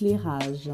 éclairage.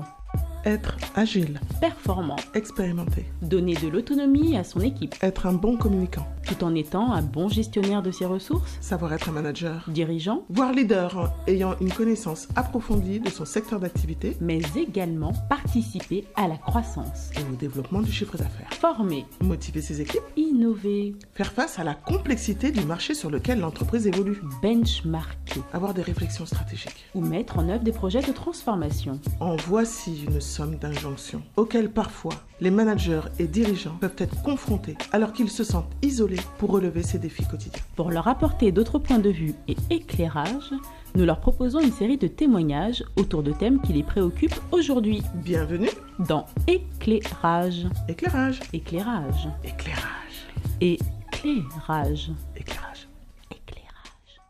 Être agile, Performant. expérimenté, Donner de l'autonomie à son équipe, être un bon communicant, tout en étant un bon gestionnaire de ses ressources. savoir être un manager, Dirigeant, voire leader hein, ayant une connaissance approfondie de son secteur d'activité mais également participer à la croissance. et au développement du chiffre d'affaires. Former, Motiver ses équipes, innover, faire face à la complexité du marché sur lequel l'entreprise évolue, benchmarker avoir des réflexions stratégiques. ou mettre en œuvre des projets de transformation. En voici une somme d'injonctions auxquelles parfois les managers et dirigeants peuvent être confrontés alors qu'ils se sentent isolés pour relever ces défis quotidiens. Pour leur apporter d'autres points de vue et éclairage, nous leur proposons une série de témoignages autour de thèmes qui les préoccupent aujourd'hui Bienvenue, dans éclairage, éclairage, éclairage, éclairage, éclairage, éclairage. éclairage.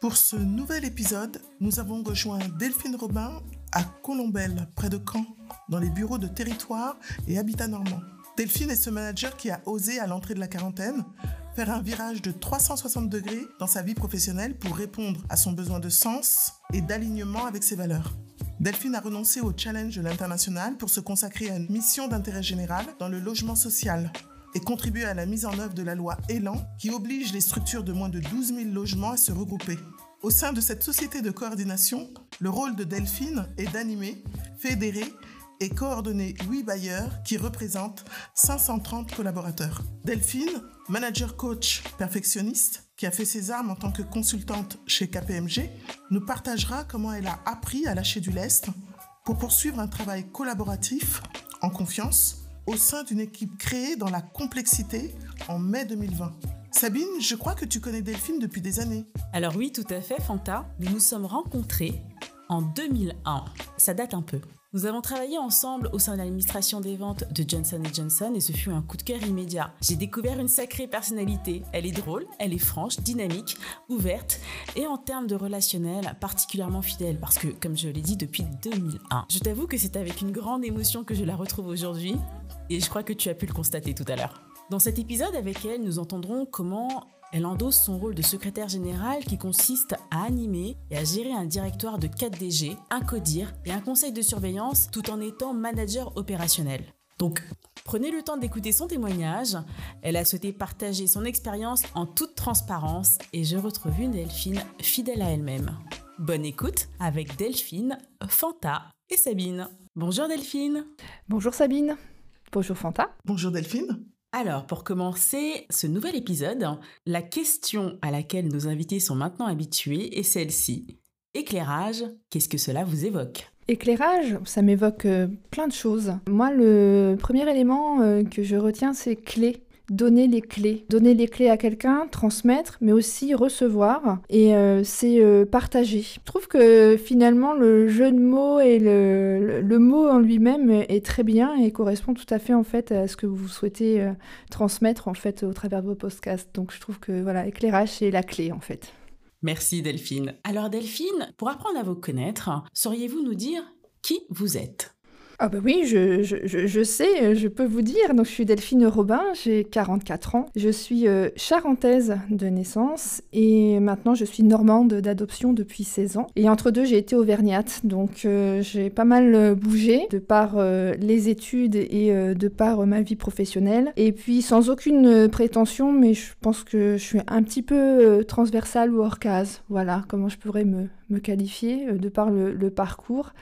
Pour ce nouvel épisode, nous avons rejoint Delphine Robin à Colombelle, près de Caen, dans les bureaux de territoire et habitat normand. Delphine est ce manager qui a osé, à l'entrée de la quarantaine, faire un virage de 360 degrés dans sa vie professionnelle pour répondre à son besoin de sens et d'alignement avec ses valeurs. Delphine a renoncé au challenge de l'international pour se consacrer à une mission d'intérêt général dans le logement social et contribuer à la mise en œuvre de la loi Elan qui oblige les structures de moins de 12 000 logements à se regrouper. Au sein de cette société de coordination, le rôle de Delphine est d'animer, fédérer et coordonner 8 bailleurs qui représentent 530 collaborateurs. Delphine, manager coach perfectionniste, qui a fait ses armes en tant que consultante chez KPMG, nous partagera comment elle a appris à lâcher du lest pour poursuivre un travail collaboratif en confiance au sein d'une équipe créée dans la complexité en mai 2020. Sabine, je crois que tu connais Delphine depuis des années. Alors oui, tout à fait, Fanta. Nous nous sommes rencontrés en 2001. Ça date un peu. Nous avons travaillé ensemble au sein de l'administration des ventes de Johnson Johnson et ce fut un coup de cœur immédiat. J'ai découvert une sacrée personnalité. Elle est drôle, elle est franche, dynamique, ouverte et en termes de relationnel particulièrement fidèle parce que, comme je l'ai dit, depuis 2001. Je t'avoue que c'est avec une grande émotion que je la retrouve aujourd'hui et je crois que tu as pu le constater tout à l'heure. Dans cet épisode avec elle, nous entendrons comment elle endosse son rôle de secrétaire générale qui consiste à animer et à gérer un directoire de 4 DG, un CODIR et un conseil de surveillance tout en étant manager opérationnel. Donc, prenez le temps d'écouter son témoignage. Elle a souhaité partager son expérience en toute transparence et je retrouve une Delphine fidèle à elle-même. Bonne écoute avec Delphine, Fanta et Sabine. Bonjour Delphine. Bonjour Sabine. Bonjour Fanta. Bonjour Delphine. Alors, pour commencer ce nouvel épisode, la question à laquelle nos invités sont maintenant habitués est celle-ci. Éclairage, qu'est-ce que cela vous évoque? Éclairage, ça m'évoque euh, plein de choses. Moi, le premier élément euh, que je retiens, c'est clé. Donner les clés. Donner les clés à quelqu'un, transmettre, mais aussi recevoir. Et euh, c'est euh, partager. Je trouve que finalement, le jeu de mots et le, le- mot en lui-même est très bien et correspond tout à fait en fait à ce que vous souhaitez euh, transmettre en fait au travers de vos podcasts. Donc je trouve que voilà, éclairage, c'est la clé en fait. Merci Delphine. Alors Delphine, pour apprendre à vous connaître, sauriez-vous nous dire qui vous êtes? Ah bah oui, je, sais, je peux vous dire. Donc je suis Delphine Robin, j'ai 44 ans. Je suis euh, charentaise de naissance et maintenant je suis normande d'adoption depuis 16 ans. Et entre deux, j'ai été auvergnate. Donc euh, j'ai pas mal euh, bougé de par les études et de par ma vie professionnelle. Et puis sans aucune prétention, mais je pense que je suis un petit peu transversale ou hors case. Voilà comment je pourrais me, qualifier de par le parcours.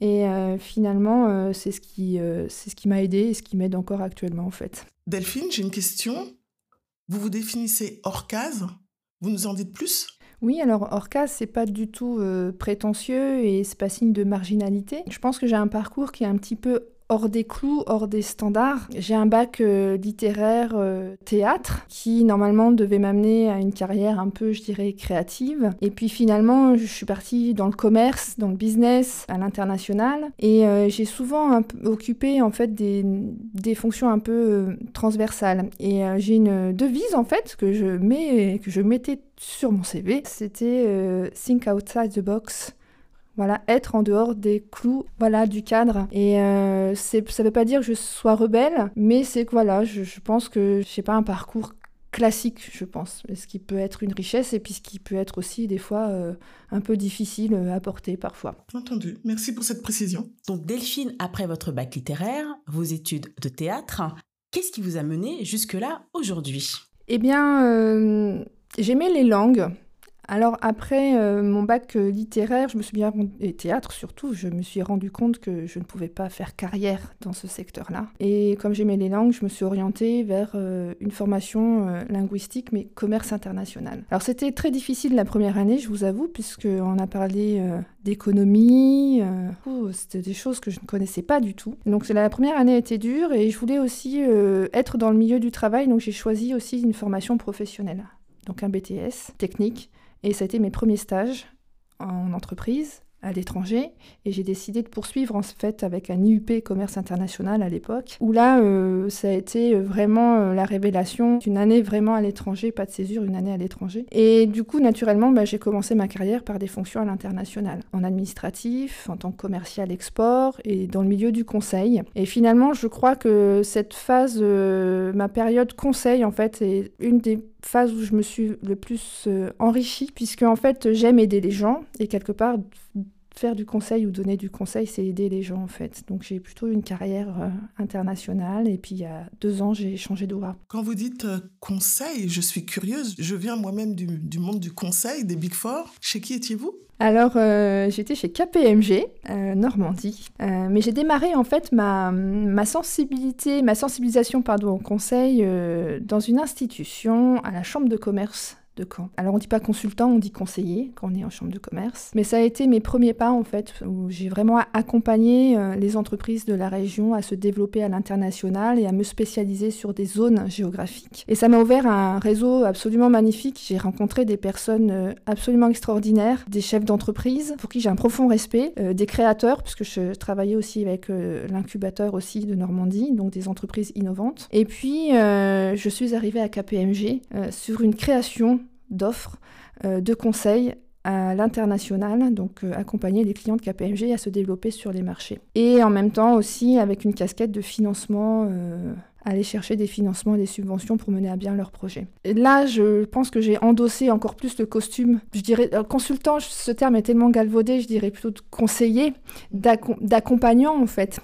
Et euh, finalement, euh, c'est ce qui, euh, c'est ce qui m'a aidé et ce qui m'aide encore actuellement en fait. Delphine, j'ai une question. Vous vous définissez hors case Vous nous en dites plus? Oui, alors Orca, c'est pas du tout euh, prétentieux et c'est pas signe de marginalité. Je pense que j'ai un parcours qui est un petit peu hors des clous, hors des standards. J'ai un bac euh, littéraire euh, théâtre qui normalement devait m'amener à une carrière un peu, je dirais, créative. Et puis finalement, je suis partie dans le commerce, dans le business, à l'international. Et euh, j'ai souvent occupé en fait des, fonctions un peu transversales. Et j'ai une devise en fait que je mets, que je mettais sur mon CV. C'était Think outside the box. Voilà, être en dehors des clous, voilà, du cadre. Et euh, c'est- ça veut pas dire que je sois rebelle, mais c'est que voilà, je, je pense que j'ai pas un parcours classique, je pense, ce qui peut être une richesse et puis ce qui peut être aussi des fois un peu difficile à porter parfois. Entendu. Merci pour cette précision. Donc Delphine, après votre bac littéraire, vos études de théâtre, qu'est-ce qui vous a mené jusque-là aujourd'hui? Eh bien, j'aimais les langues. Alors après euh, mon bac euh, littéraire, je me suis bien et théâtre surtout, je me suis rendu compte que je ne pouvais pas faire carrière dans ce secteur-là. Et comme j'aimais les langues, je me suis orientée vers euh, une formation linguistique mais commerce international. Alors c'était très difficile la première année, je vous avoue, puisque on a parlé d'économie, c'était des choses que je ne connaissais pas du tout. Donc la première année était dure et je voulais aussi être dans le milieu du travail, donc j'ai choisi aussi une formation professionnelle donc un BTS technique et ça a été mes premiers stages en entreprise à l'étranger et j'ai décidé de poursuivre en fait avec un IUP commerce international à l'époque où là euh, ça a été vraiment euh, la révélation d'une année vraiment à l'étranger, pas de césure, une année à l'étranger. Et du coup naturellement bah, j'ai commencé ma carrière par des fonctions à l'international, en administratif, en tant que commercial export et dans le milieu du conseil. Et finalement je crois que cette phase, euh, ma période conseil en fait est une des phase où je me suis le plus euh, enrichie, puisque en fait j'aime aider les gens, et quelque part faire du conseil ou donner du conseil, c'est aider les gens en fait. Donc j'ai plutôt une carrière euh, internationale, et puis il y a deux ans j'ai changé de voie. Quand vous dites euh, conseil, je suis curieuse, je viens moi-même du, du, monde du conseil, des Big Four. Chez qui étiez-vous? Alors, j'étais chez KPMG, Normandie, mais j'ai démarré en fait ma, ma sensibilité, ma sensibilisation pardon, au conseil dans une institution à la Chambre de commerce Alors on dit pas consultant, on dit conseiller quand on est en chambre de commerce. Mais ça a été mes premiers pas en fait, où j'ai vraiment accompagné euh, les entreprises de la région à se développer à l'international et à me spécialiser sur des zones géographiques. Et ça m'a ouvert un réseau absolument magnifique. J'ai rencontré des personnes euh, absolument extraordinaires, des chefs d'entreprise pour qui j'ai un profond respect, euh, des créateurs, puisque je travaillais aussi avec l'incubateur aussi de Normandie, donc des entreprises innovantes. Et puis je suis arrivée à KPMG sur une création d'offres euh, de conseils à l'international, donc euh, accompagner les clients de KPMG à se développer sur les marchés. Et en même temps aussi avec une casquette de financement, euh, aller chercher des financements et des subventions pour mener à bien leurs projets. Et là, je pense que j'ai endossé encore plus le costume, je dirais, consultant, ce terme est tellement galvaudé, je dirais plutôt conseiller, d'accompagnant en fait.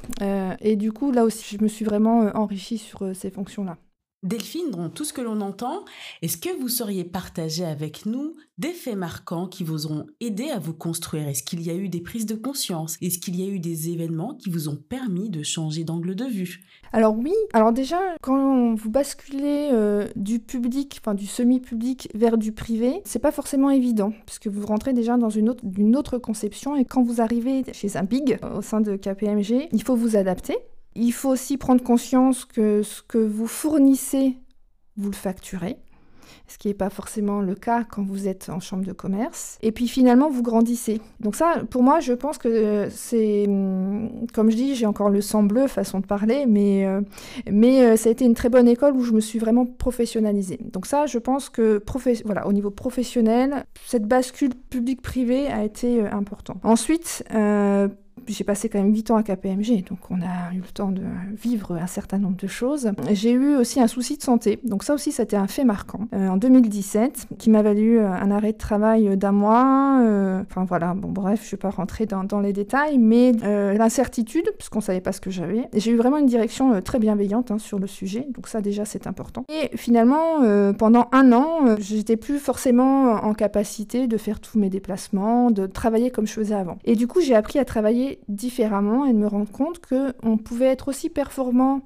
et du coup, là aussi, je me suis vraiment enrichie sur ces fonctions-là. Delphine, dans tout ce que l'on entend, est-ce que vous sauriez partager avec nous des faits marquants qui vous ont aidé à vous construire? Est-ce qu'il y a eu des prises de conscience? Est-ce qu'il y a eu des événements qui vous ont permis de changer d'angle de vue? Alors oui, alors déjà, quand vous basculez euh, du public, enfin du semi-public vers du privé, c'est pas forcément évident, puisque vous rentrez déjà dans une autre, une autre conception, et quand vous arrivez chez un big au sein de KPMG, il faut vous adapter. Il faut aussi prendre conscience que ce que vous fournissez, vous le facturez, ce qui n'est pas forcément le cas quand vous êtes en chambre de commerce. Et puis finalement, vous grandissez. Donc ça, pour moi, je pense que c'est, hum, comme je dis, j'ai encore le sang bleu, façon de parler, mais, euh, mais euh, ça a été une très bonne école où je me suis vraiment professionnalisée. Donc ça, je pense que voilà, au niveau professionnel, cette bascule public-privé a été euh, important. Ensuite, j'ai passé quand même 8 ans à KPMG, donc on a eu le temps de vivre un certain nombre de choses. J'ai eu aussi un souci de santé, donc ça aussi, c'était un fait marquant. Euh, en 2017, qui m'a valu euh, un arrêt de travail d'un mois. Euh, enfin voilà, bon bref, je ne vais pas rentrer dans, les détails, mais l'incertitude, puisqu'on ne savait pas ce que j'avais. J'ai eu vraiment une direction très bienveillante hein, sur le sujet, donc ça déjà, c'est important. Et finalement, pendant un an, j'étais plus forcément en capacité de faire tous mes déplacements, de travailler comme je faisais avant. Et du coup, j'ai appris à travailler différemment et de me rendre compte qu'on pouvait être aussi performant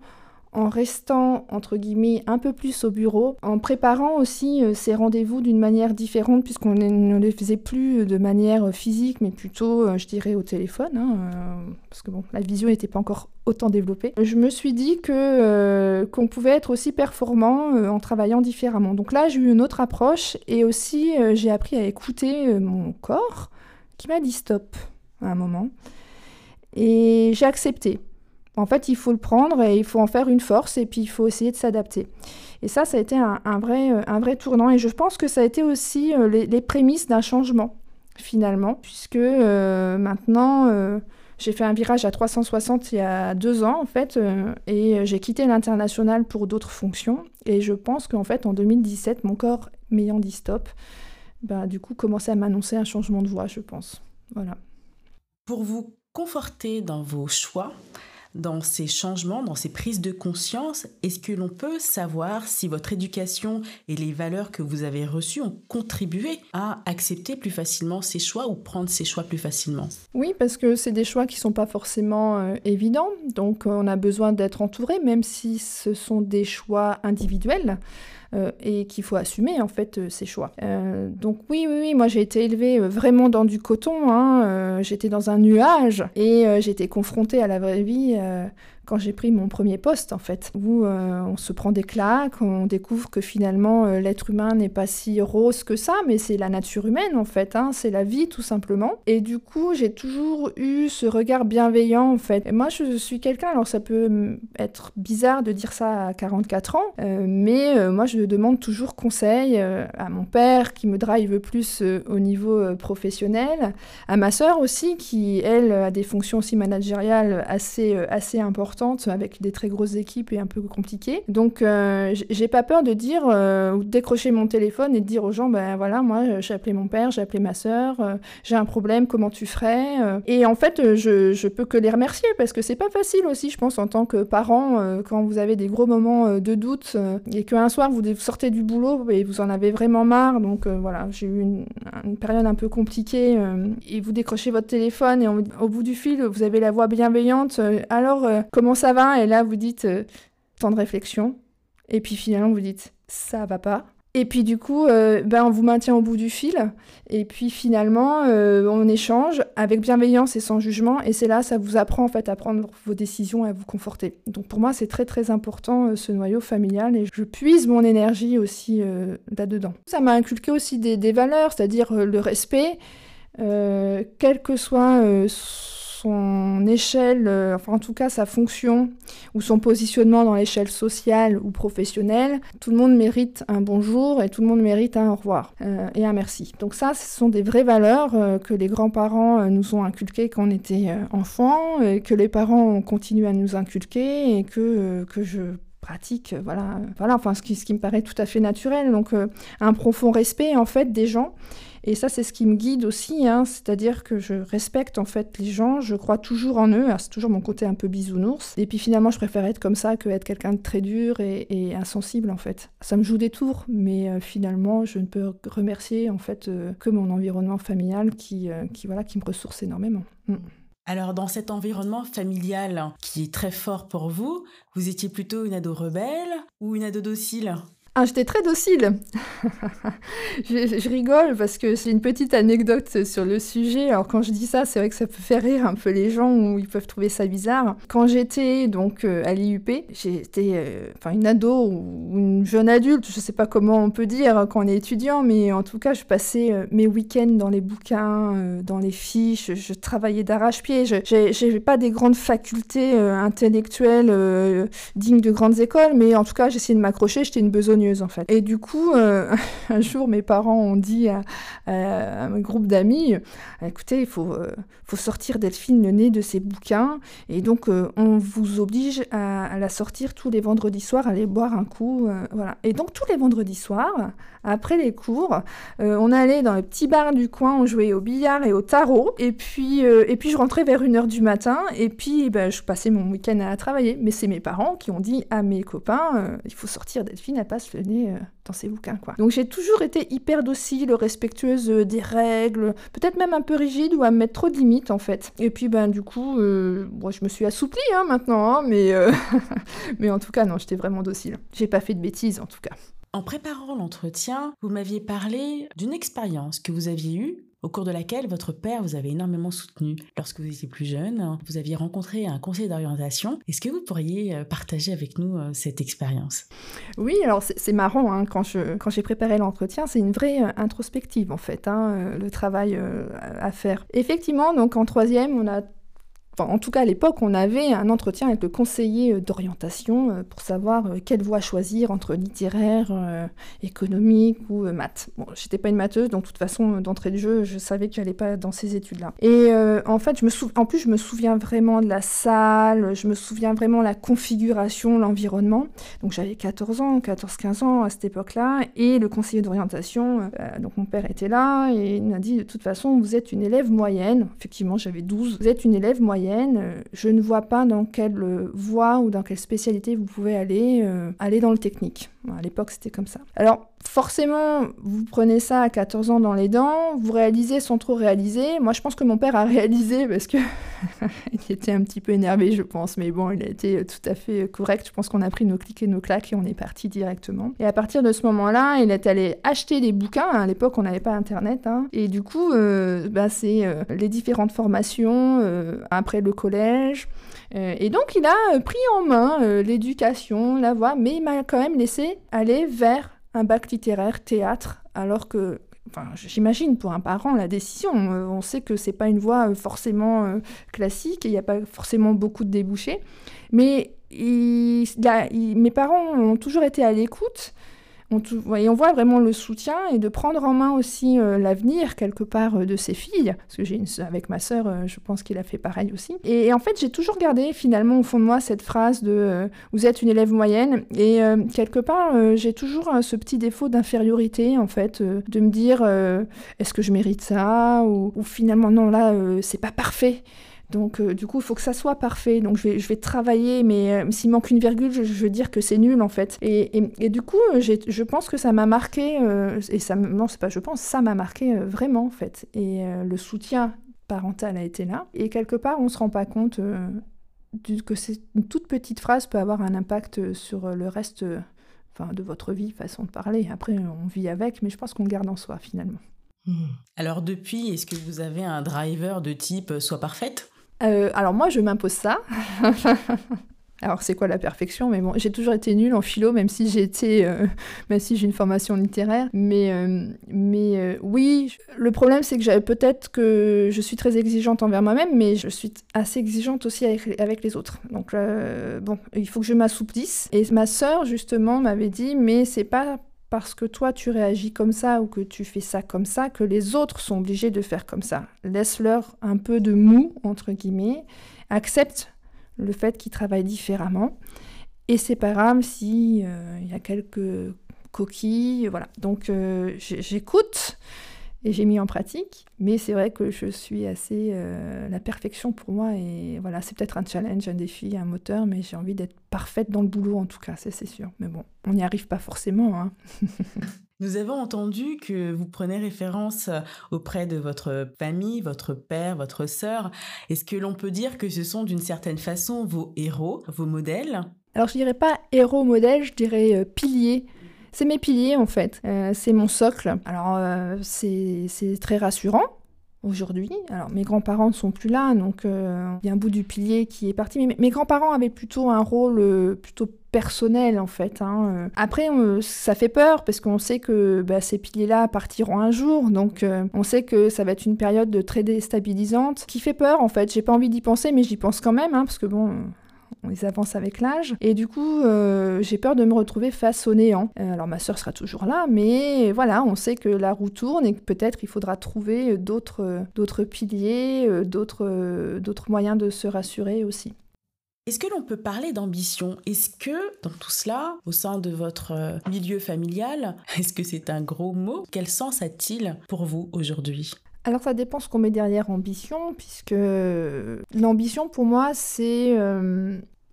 en restant, entre guillemets, un peu plus au bureau, en préparant aussi euh, ces rendez-vous d'une manière différente, puisqu'on ne les faisait plus de manière physique, mais plutôt, euh, je dirais, au téléphone, hein, euh, parce que bon, la visio n'était pas encore autant développée. Je me suis dit que qu'on pouvait être aussi performant en travaillant différemment. Donc là, j'ai eu une autre approche, et aussi, j'ai appris à écouter mon corps, qui m'a dit stop à un moment. Et j'ai accepté. En fait, il faut le prendre et il faut en faire une force et puis il faut essayer de s'adapter. Et ça, ça a été un, vrai, euh, un vrai tournant. Et je pense que ça a été aussi euh, les, prémices d'un changement, finalement, puisque euh, maintenant, J'ai fait un virage à 360 il y a deux ans, en fait, et j'ai quitté l'international pour d'autres fonctions. Et je pense qu'en fait, en 2017, mon corps m'ayant dit stop, bah, du coup, commençait à m'annoncer un changement de voie, je pense. Voilà. Pour vous conforter dans vos choix, dans ces changements, dans ces prises de conscience? Est-ce que l'on peut savoir si votre éducation et les valeurs que vous avez reçues ont contribué à accepter plus facilement ces choix ou prendre ces choix plus facilement? Oui, parce que c'est des choix qui ne sont pas forcément euh, évidents, donc on a besoin d'être entouré, même si ce sont des choix individuels. Euh, et qu'il faut assumer en fait euh, ses choix. Euh, donc oui, oui, oui, moi j'ai été élevée vraiment dans du coton, hein, j'étais dans un nuage et j'étais confrontée à la vraie vie quand j'ai pris mon premier poste, en fait, où euh, on se prend des claques, on découvre que finalement euh, l'être humain n'est pas si rose que ça, mais c'est la nature humaine, en fait, hein, c'est la vie tout simplement. Et du coup, j'ai toujours eu ce regard bienveillant, en fait. Et moi, je suis quelqu'un, alors ça peut être bizarre de dire ça à 44 ans, euh, mais moi, je demande toujours conseil à mon père qui me drive plus au niveau professionnel, à ma sœur aussi, qui, elle, a des fonctions aussi managériales assez, assez importantes avec des très grosses équipes et un peu compliquées. Donc euh, j'ai pas peur de dire euh, ou de décrocher mon téléphone et de dire aux gens ben voilà moi j'ai appelé mon père, j'ai appelé ma sœur, euh, j'ai un problème, comment tu ferais Et en fait je, je, peux que les remercier parce que c'est pas facile aussi je pense en tant que parent quand vous avez des gros moments de doute et qu'un soir vous sortez du boulot et vous en avez vraiment marre donc voilà j'ai eu une, période un peu compliquée et vous décrochez votre téléphone et au bout du fil vous avez la voix bienveillante alors comment comment ça va? Et là, vous dites euh, temps de réflexion. Et puis finalement, vous dites ça va pas. Et puis du coup, euh, ben, on vous maintient au bout du fil. Et puis finalement, euh, on échange avec bienveillance et sans jugement. Et c'est là, ça vous apprend en fait à prendre vos décisions et à vous conforter. Donc pour moi, c'est très très important ce noyau familial. Et je puise mon énergie aussi là-dedans. Ça m'a inculqué aussi des, des valeurs, c'est-à-dire le respect, quel que soit échelle, euh, enfin en tout cas sa fonction ou son positionnement dans l'échelle sociale ou professionnelle, tout le monde mérite un bonjour et tout le monde mérite un au revoir euh, et un merci. Donc ça, ce sont des vraies valeurs euh, que les grands-parents nous ont inculquées quand on était enfant, et que les parents ont continué à nous inculquer et que, que je pratique, voilà, voilà, enfin ce qui, ce qui me paraît tout à fait naturel. Donc un profond respect en fait des gens et ça, c'est ce qui me guide aussi, hein. c'est-à-dire que je respecte en fait les gens, je crois toujours en eux, c'est toujours mon côté un peu bisounours. Et puis finalement, je préfère être comme ça que être quelqu'un de très dur et, insensible en fait. Ça me joue des tours, mais euh, finalement, je ne peux remercier en fait euh, que mon environnement familial qui, euh, qui, voilà, qui me ressource énormément. Mm. Alors dans cet environnement familial qui est très fort pour vous, vous étiez plutôt une ado rebelle ou une ado docile? Ah, j'étais très docile. je, rigole parce que c'est une petite anecdote sur le sujet. Alors quand je dis ça, c'est vrai que ça peut faire rire un peu les gens ou ils peuvent trouver ça bizarre. Quand j'étais donc euh, à l'IUP, j'étais euh, enfin une ado ou une jeune adulte, je sais pas comment on peut dire quand on est étudiant, mais en tout cas, je passais euh, mes week-ends dans les bouquins, dans les fiches, je, travaillais d'arrache-pied. Je n'avais pas des grandes facultés intellectuelles dignes de grandes écoles, mais en tout cas, j'essayais de m'accrocher. J'étais une besogne Et du coup, euh, un jour, mes parents ont dit à, un groupe d'amis, écoutez, il faut, euh, faut sortir Delphine le nez de ses bouquins, et donc euh, on vous oblige à, la sortir tous les vendredis soirs, aller boire un coup, voilà. Et donc tous les vendredis soirs, après les cours, on allait dans le petit bar du coin, on jouait au billard et au tarot, et puis, et puis je rentrais vers 1h du matin, et puis ben, je passais mon week-end à travailler. Mais c'est mes parents qui ont dit à mes copains, il faut sortir Delphine, elle passe euh, dans ses bouquins. Quoi. Donc j'ai toujours été hyper docile, respectueuse euh, des règles, peut-être même un peu rigide ou à mettre trop de limites en fait. Et puis ben du coup, euh, je me suis assouplie hein, maintenant, hein, mais, mais en tout cas non, j'étais vraiment docile. J'ai pas fait de bêtises en tout cas. En préparant l'entretien, vous m'aviez parlé d'une expérience que vous aviez eue au cours de laquelle votre père vous avait énormément soutenu. Lorsque vous étiez plus jeune, vous aviez rencontré un conseil d'orientation. Est-ce que vous pourriez euh, partager avec nous euh, cette expérience? Oui, alors c'est marrant, hein, quand j'ai préparé l'entretien, c'est une vraie euh, introspective en fait, hein, le travail à faire. Effectivement, donc en troisième, on a en tout cas à l'époque, on avait un entretien avec le conseiller d'orientation pour savoir quelle voie choisir entre littéraire, économique ou maths. Bon, j'étais pas une matheuse, donc de toute façon, d'entrée de jeu, je savais que j'allais pas dans ces études-là. Et en fait, je me en plus, je me souviens vraiment de la salle, je me souviens vraiment de la configuration, l'environnement. Donc j'avais 14 ans, 14-15 ans à cette époque-là, et le conseiller d'orientation, donc mon père était là, et il m'a dit de toute façon, vous êtes une élève moyenne. Effectivement, j'avais 12. Vous êtes une élève moyenne. Je ne vois pas dans quelle voie ou dans quelle spécialité vous pouvez aller, euh, aller dans le technique. À l'époque, c'était comme ça. Forcément, vous prenez ça à 14 ans dans les dents, vous réalisez sans trop réaliser. Moi, je pense que mon père a réalisé parce que il était un petit peu énervé, je pense, mais bon, il a été tout à fait correct. Je pense qu'on a pris nos clics et nos claques et on est parti directement. Et à partir de ce moment-là, il est allé acheter des bouquins. À l'époque, on n'avait pas Internet. Hein. Et du coup, euh, bah, c'est euh, les différentes formations euh, après le collège. et donc, il a pris en main l'éducation, la voix, mais il m'a quand même laissé aller vers un bac littéraire, théâtre, alors que, enfin, j'imagine pour un parent la décision, euh, on sait que c'est pas une voie euh, forcément euh, classique, il n'y a pas forcément beaucoup de débouchés, mais mes parents ont toujours été à l'écoute et on voit vraiment le soutien et de prendre en main aussi euh, l'avenir quelque part euh, de ses filles, parce que j'ai une avec ma sœur, euh, je pense qu'il a fait pareil aussi. Et, en fait, j'ai toujours gardé finalement au fond de moi cette phrase de vous êtes une élève moyenne et quelque part j'ai toujours ce petit défaut d'infériorité en fait, de me dire est-ce que je mérite ça ou, ou finalement non là c'est pas parfait. Donc, euh, du coup, il faut que ça soit parfait. Donc, je vais, travailler, mais euh, s'il manque une virgule, je, veux dire que c'est nul, en fait. Et, du coup, je pense que ça m'a marqué, euh, et ça, non, c'est pas je pense, ça m'a marqué vraiment, en fait. Et le soutien parental a été là. Et quelque part, on se rend pas compte que c'est une toute petite phrase peut avoir un impact sur le reste enfin, de votre vie, façon de parler. Après, on vit avec, mais je pense qu'on garde en soi, finalement. Hmm. Alors depuis, est-ce que vous avez un driver de type soit parfaite euh, alors moi, je m'impose ça. Alors c'est quoi la perfection? Mais bon, j'ai toujours été nulle en philo, même si j'ai été, euh, même si j'ai une formation littéraire. Mais, euh, mais oui, le problème c'est que peut-être que je suis très exigeante envers moi-même, mais je suis assez exigeante aussi avec, avec les autres. Donc bon, il faut que je m'assouplisse. Et ma sœur justement m'avait dit, mais c'est pas parce que toi tu réagis comme ça ou que tu fais ça comme ça que les autres sont obligés de faire comme ça. Laisse-leur un peu de mou, entre guillemets, accepte le fait qu'ils travaillent différemment. Et c'est pas grave si euh, il y a quelques coquilles, voilà. Donc euh, j'écoute et j'ai mis en pratique. Mais c'est vrai que je suis assez... Euh, la perfection pour moi, et voilà, c'est peut-être un challenge, un défi, un moteur, mais j'ai envie d'être parfaite dans le boulot en tout cas, c'est sûr. Mais bon, on n'y arrive pas forcément. Hein. Nous avons entendu que vous prenez référence auprès de votre famille, votre père, votre sœur. Est-ce que l'on peut dire que ce sont d'une certaine façon vos héros, vos modèles? Alors je dirais pas héros modèle, je dirais euh, piliers c'est mes piliers en fait, euh, c'est mon socle. Alors euh, c'est très rassurant aujourd'hui. Alors mes grands-parents ne sont plus là, donc euh, il y a un bout du pilier qui est parti. Mais mes grands-parents avaient plutôt un rôle plutôt personnel en fait. Hein. Après, ça fait peur parce qu'on sait que bah, ces piliers-là partiront un jour, donc on sait que ça va être une période de très déstabilisante, qui fait peur en fait. J'ai pas envie d'y penser, mais j'y pense quand même, hein, parce que bon, ils avancent avec l'âge. Et du coup, euh, j'ai peur de me retrouver face au néant. Euh, alors ma sœur sera toujours là, mais voilà, on sait que la roue tourne et que peut-être il faudra trouver d'autres, d'autres piliers, euh, d'autres, d'autres moyens de se rassurer aussi. Est-ce que l'on peut parler d'ambition? Est-ce que dans tout cela, au sein de votre milieu familial, est-ce que c'est un gros mot? Quel sens a-t-il pour vous aujourd'hui? Alors ça dépend ce qu'on met derrière ambition, puisque l'ambition pour moi c'est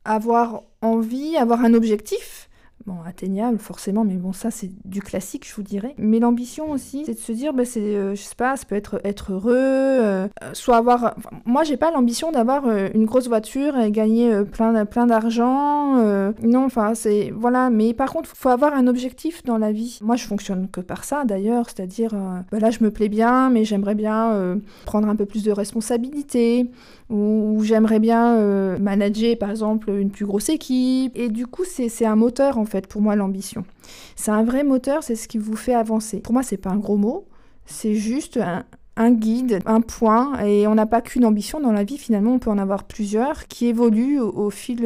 avoir envie, avoir un objectif, bon, atteignable forcément, mais bon, ça c'est du classique, je vous dirais. Mais l'ambition aussi, c'est de se dire, bah, c'est, euh, je sais pas, ça peut être être heureux, euh, soit avoir. moi, j'ai pas l'ambition d'avoir euh, une grosse voiture et gagner plein, plein d'argent. non, enfin, c'est. Voilà, mais par contre, faut avoir un objectif dans la vie. Moi, je fonctionne que par ça d'ailleurs, c'est-à-dire, bah, là, je me plais bien, mais j'aimerais bien prendre un peu plus de responsabilité où, j'aimerais bien euh, manager par exemple une plus grosse équipe. Et du coup, c'est un moteur en fait pour moi l'ambition. C'est un vrai moteur, c'est ce qui vous fait avancer. Pour moi, c'est pas un gros mot, c'est juste un guide, un point, et on n'a pas qu'une ambition dans la vie, finalement on peut en avoir plusieurs qui évoluent au, fil,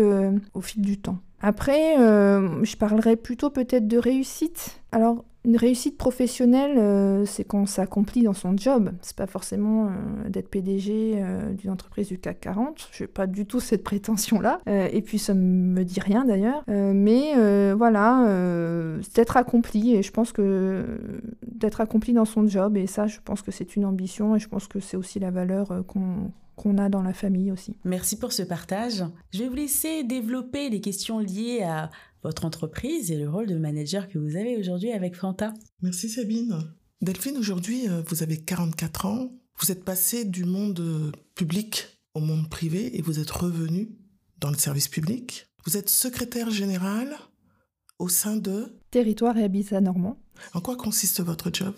au fil du temps. Après, je parlerai plutôt peut-être de réussite. Alors, une réussite professionnelle, euh, c'est quand s'accomplit dans son job. C'est pas forcément euh, d'être PDG euh, d'une entreprise du CAC 40. Je n'ai pas du tout cette prétention-là. et puis ça me dit rien d'ailleurs. mais voilà, d'être accompli. Et je pense que d'être accompli dans son job. Et ça, je pense que c'est une ambition. Et je pense que c'est aussi la valeur qu'on qu'on a dans la famille aussi. Merci pour ce partage. Je vais vous laisser développer les questions liées à votre entreprise et le rôle de manager que vous avez aujourd'hui avec Fanta. Merci Sabine. Delphine, aujourd'hui, euh, vous avez 44 ans. Vous êtes passée du monde euh, public au monde privé et vous êtes revenue dans le service public. Vous êtes secrétaire générale au sein de Territoire et Habitat Normand. En quoi consiste votre job?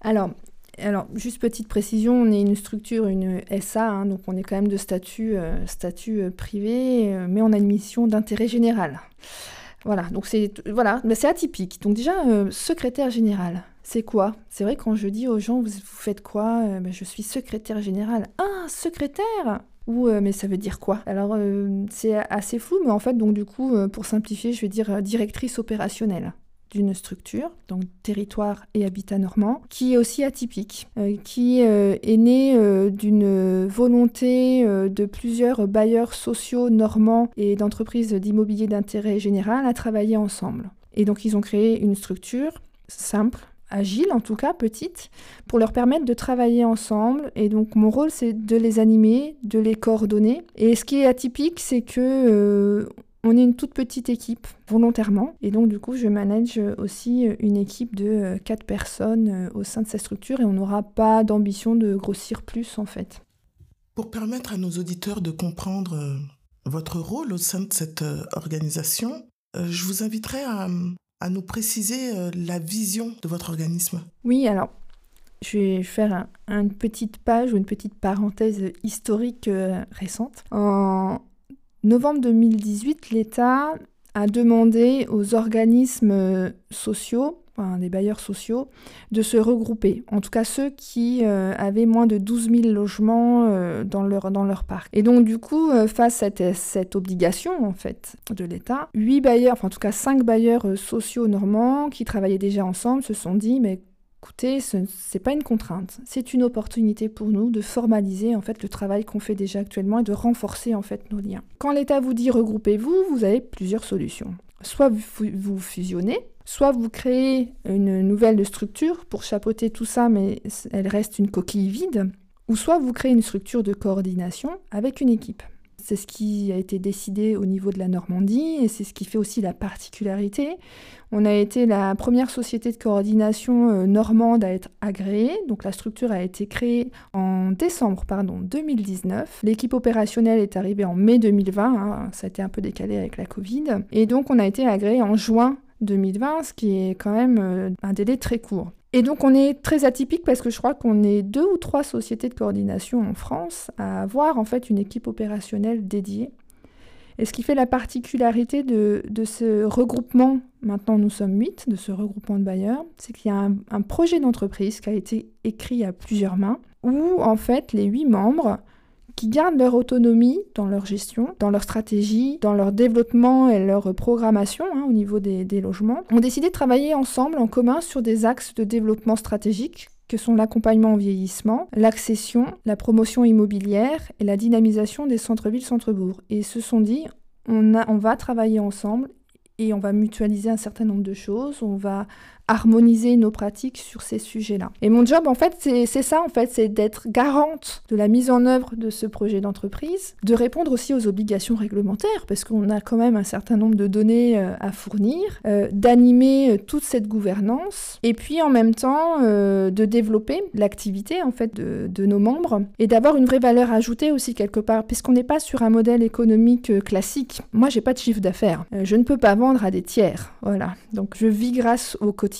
Alors, alors, juste petite précision, on est une structure, une SA, hein, donc on est quand même de statut, euh, euh, privé, euh, mais on a une mission d'intérêt général. Voilà, donc c'est voilà, c'est atypique. Donc déjà, secrétaire général, c'est quoi? C'est vrai quand je dis aux gens, vous, faites quoi? Ben, Je suis secrétaire général. Ah, secrétaire? Mais ça veut dire quoi? Alors c'est assez flou, mais en fait donc du coup pour simplifier, je vais dire directrice opérationnelle d'une structure, donc territoire et habitat normand, qui est aussi atypique, euh, qui euh, est né euh, d'une volonté de plusieurs bailleurs sociaux normands et d'entreprises d'immobilier d'intérêt général à travailler ensemble. Et donc ils ont créé une structure simple, agile en tout cas, petite, pour leur permettre de travailler ensemble. Et donc mon rôle c'est de les animer, de les coordonner. Et ce qui est atypique, c'est que on est une toute petite équipe volontairement et donc du coup je manage aussi une équipe de 4 euh, personnes euh, au sein de cette structure et on n'aura pas d'ambition de grossir plus en fait. Pour permettre à nos auditeurs de comprendre euh, votre rôle au sein de cette organisation, je vous inviterai à, nous préciser la vision de votre organisme. Oui, alors je vais faire une petite page ou une petite parenthèse historique récente. En, novembre 2018, l'État a demandé aux organismes euh, sociaux, des bailleurs sociaux, de se regrouper. En tout cas, ceux qui euh, avaient moins de 12 000 logements euh, dans, leur, parc. Et donc, du coup, face à cette, obligation, en fait, de l'État, huit bailleurs, enfin, en tout cas, cinq bailleurs sociaux normands qui travaillaient déjà ensemble se sont dit, mais écoutez, ce n'est pas une contrainte, c'est une opportunité pour nous de formaliser en fait le travail qu'on fait déjà actuellement et de renforcer en fait nos liens. Quand l'État vous dit regroupez-vous, vous avez plusieurs solutions. Soit vous, vous fusionnez, soit vous créez une nouvelle structure pour chapeauter tout ça, mais elle reste une coquille vide, ou soit vous créez une structure de coordination avec une équipe. C'est ce qui a été décidé au niveau de la Normandie et c'est ce qui fait aussi la particularité. On a été la première société de coordination euh, normande à être agréée. Donc la structure a été créée en décembre pardon, 2019. L'équipe opérationnelle est arrivée en mai 2020. Hein. ça a été un peu décalé avec la Covid. Et donc on a été agréé en juin 2020, ce qui est quand même euh, un délai très court. Et donc on est très atypique parce que je crois qu'on est deux ou trois sociétés de coordination en France à avoir en fait une équipe opérationnelle dédiée. Et ce qui fait la particularité de, ce regroupement, maintenant nous sommes huit, de ce regroupement de bailleurs, c'est qu'il y a un, un projet d'entreprise qui a été écrit à plusieurs mains, où en fait les huit membres qui gardent leur autonomie dans leur gestion, dans leur stratégie, dans leur développement et leur programmation hein, au niveau des, logements, ont décidé de travailler ensemble en commun sur des axes de développement stratégique que sont l'accompagnement au vieillissement, l'accession, la promotion immobilière et la dynamisation des centres-villes, centres-bourgs. Et se sont dit, on, on va travailler ensemble et on va mutualiser un certain nombre de choses, on va harmoniser nos pratiques sur ces sujets-là. Et mon job, en fait, c'est ça, en fait, c'est d'être garante de la mise en œuvre de ce projet d'entreprise, de répondre aussi aux obligations réglementaires, parce qu'on a quand même un certain nombre de données euh, à fournir, euh, d'animer euh, toute cette gouvernance, et puis en même temps de développer l'activité, en fait, de, de, nos membres, et d'avoir une vraie valeur ajoutée aussi quelque part, puisqu'on n'est pas sur un modèle économique classique. Moi, j'ai pas de chiffre d'affaires. je ne peux pas vendre à des tiers. Voilà. Donc, je vis grâce au quotidien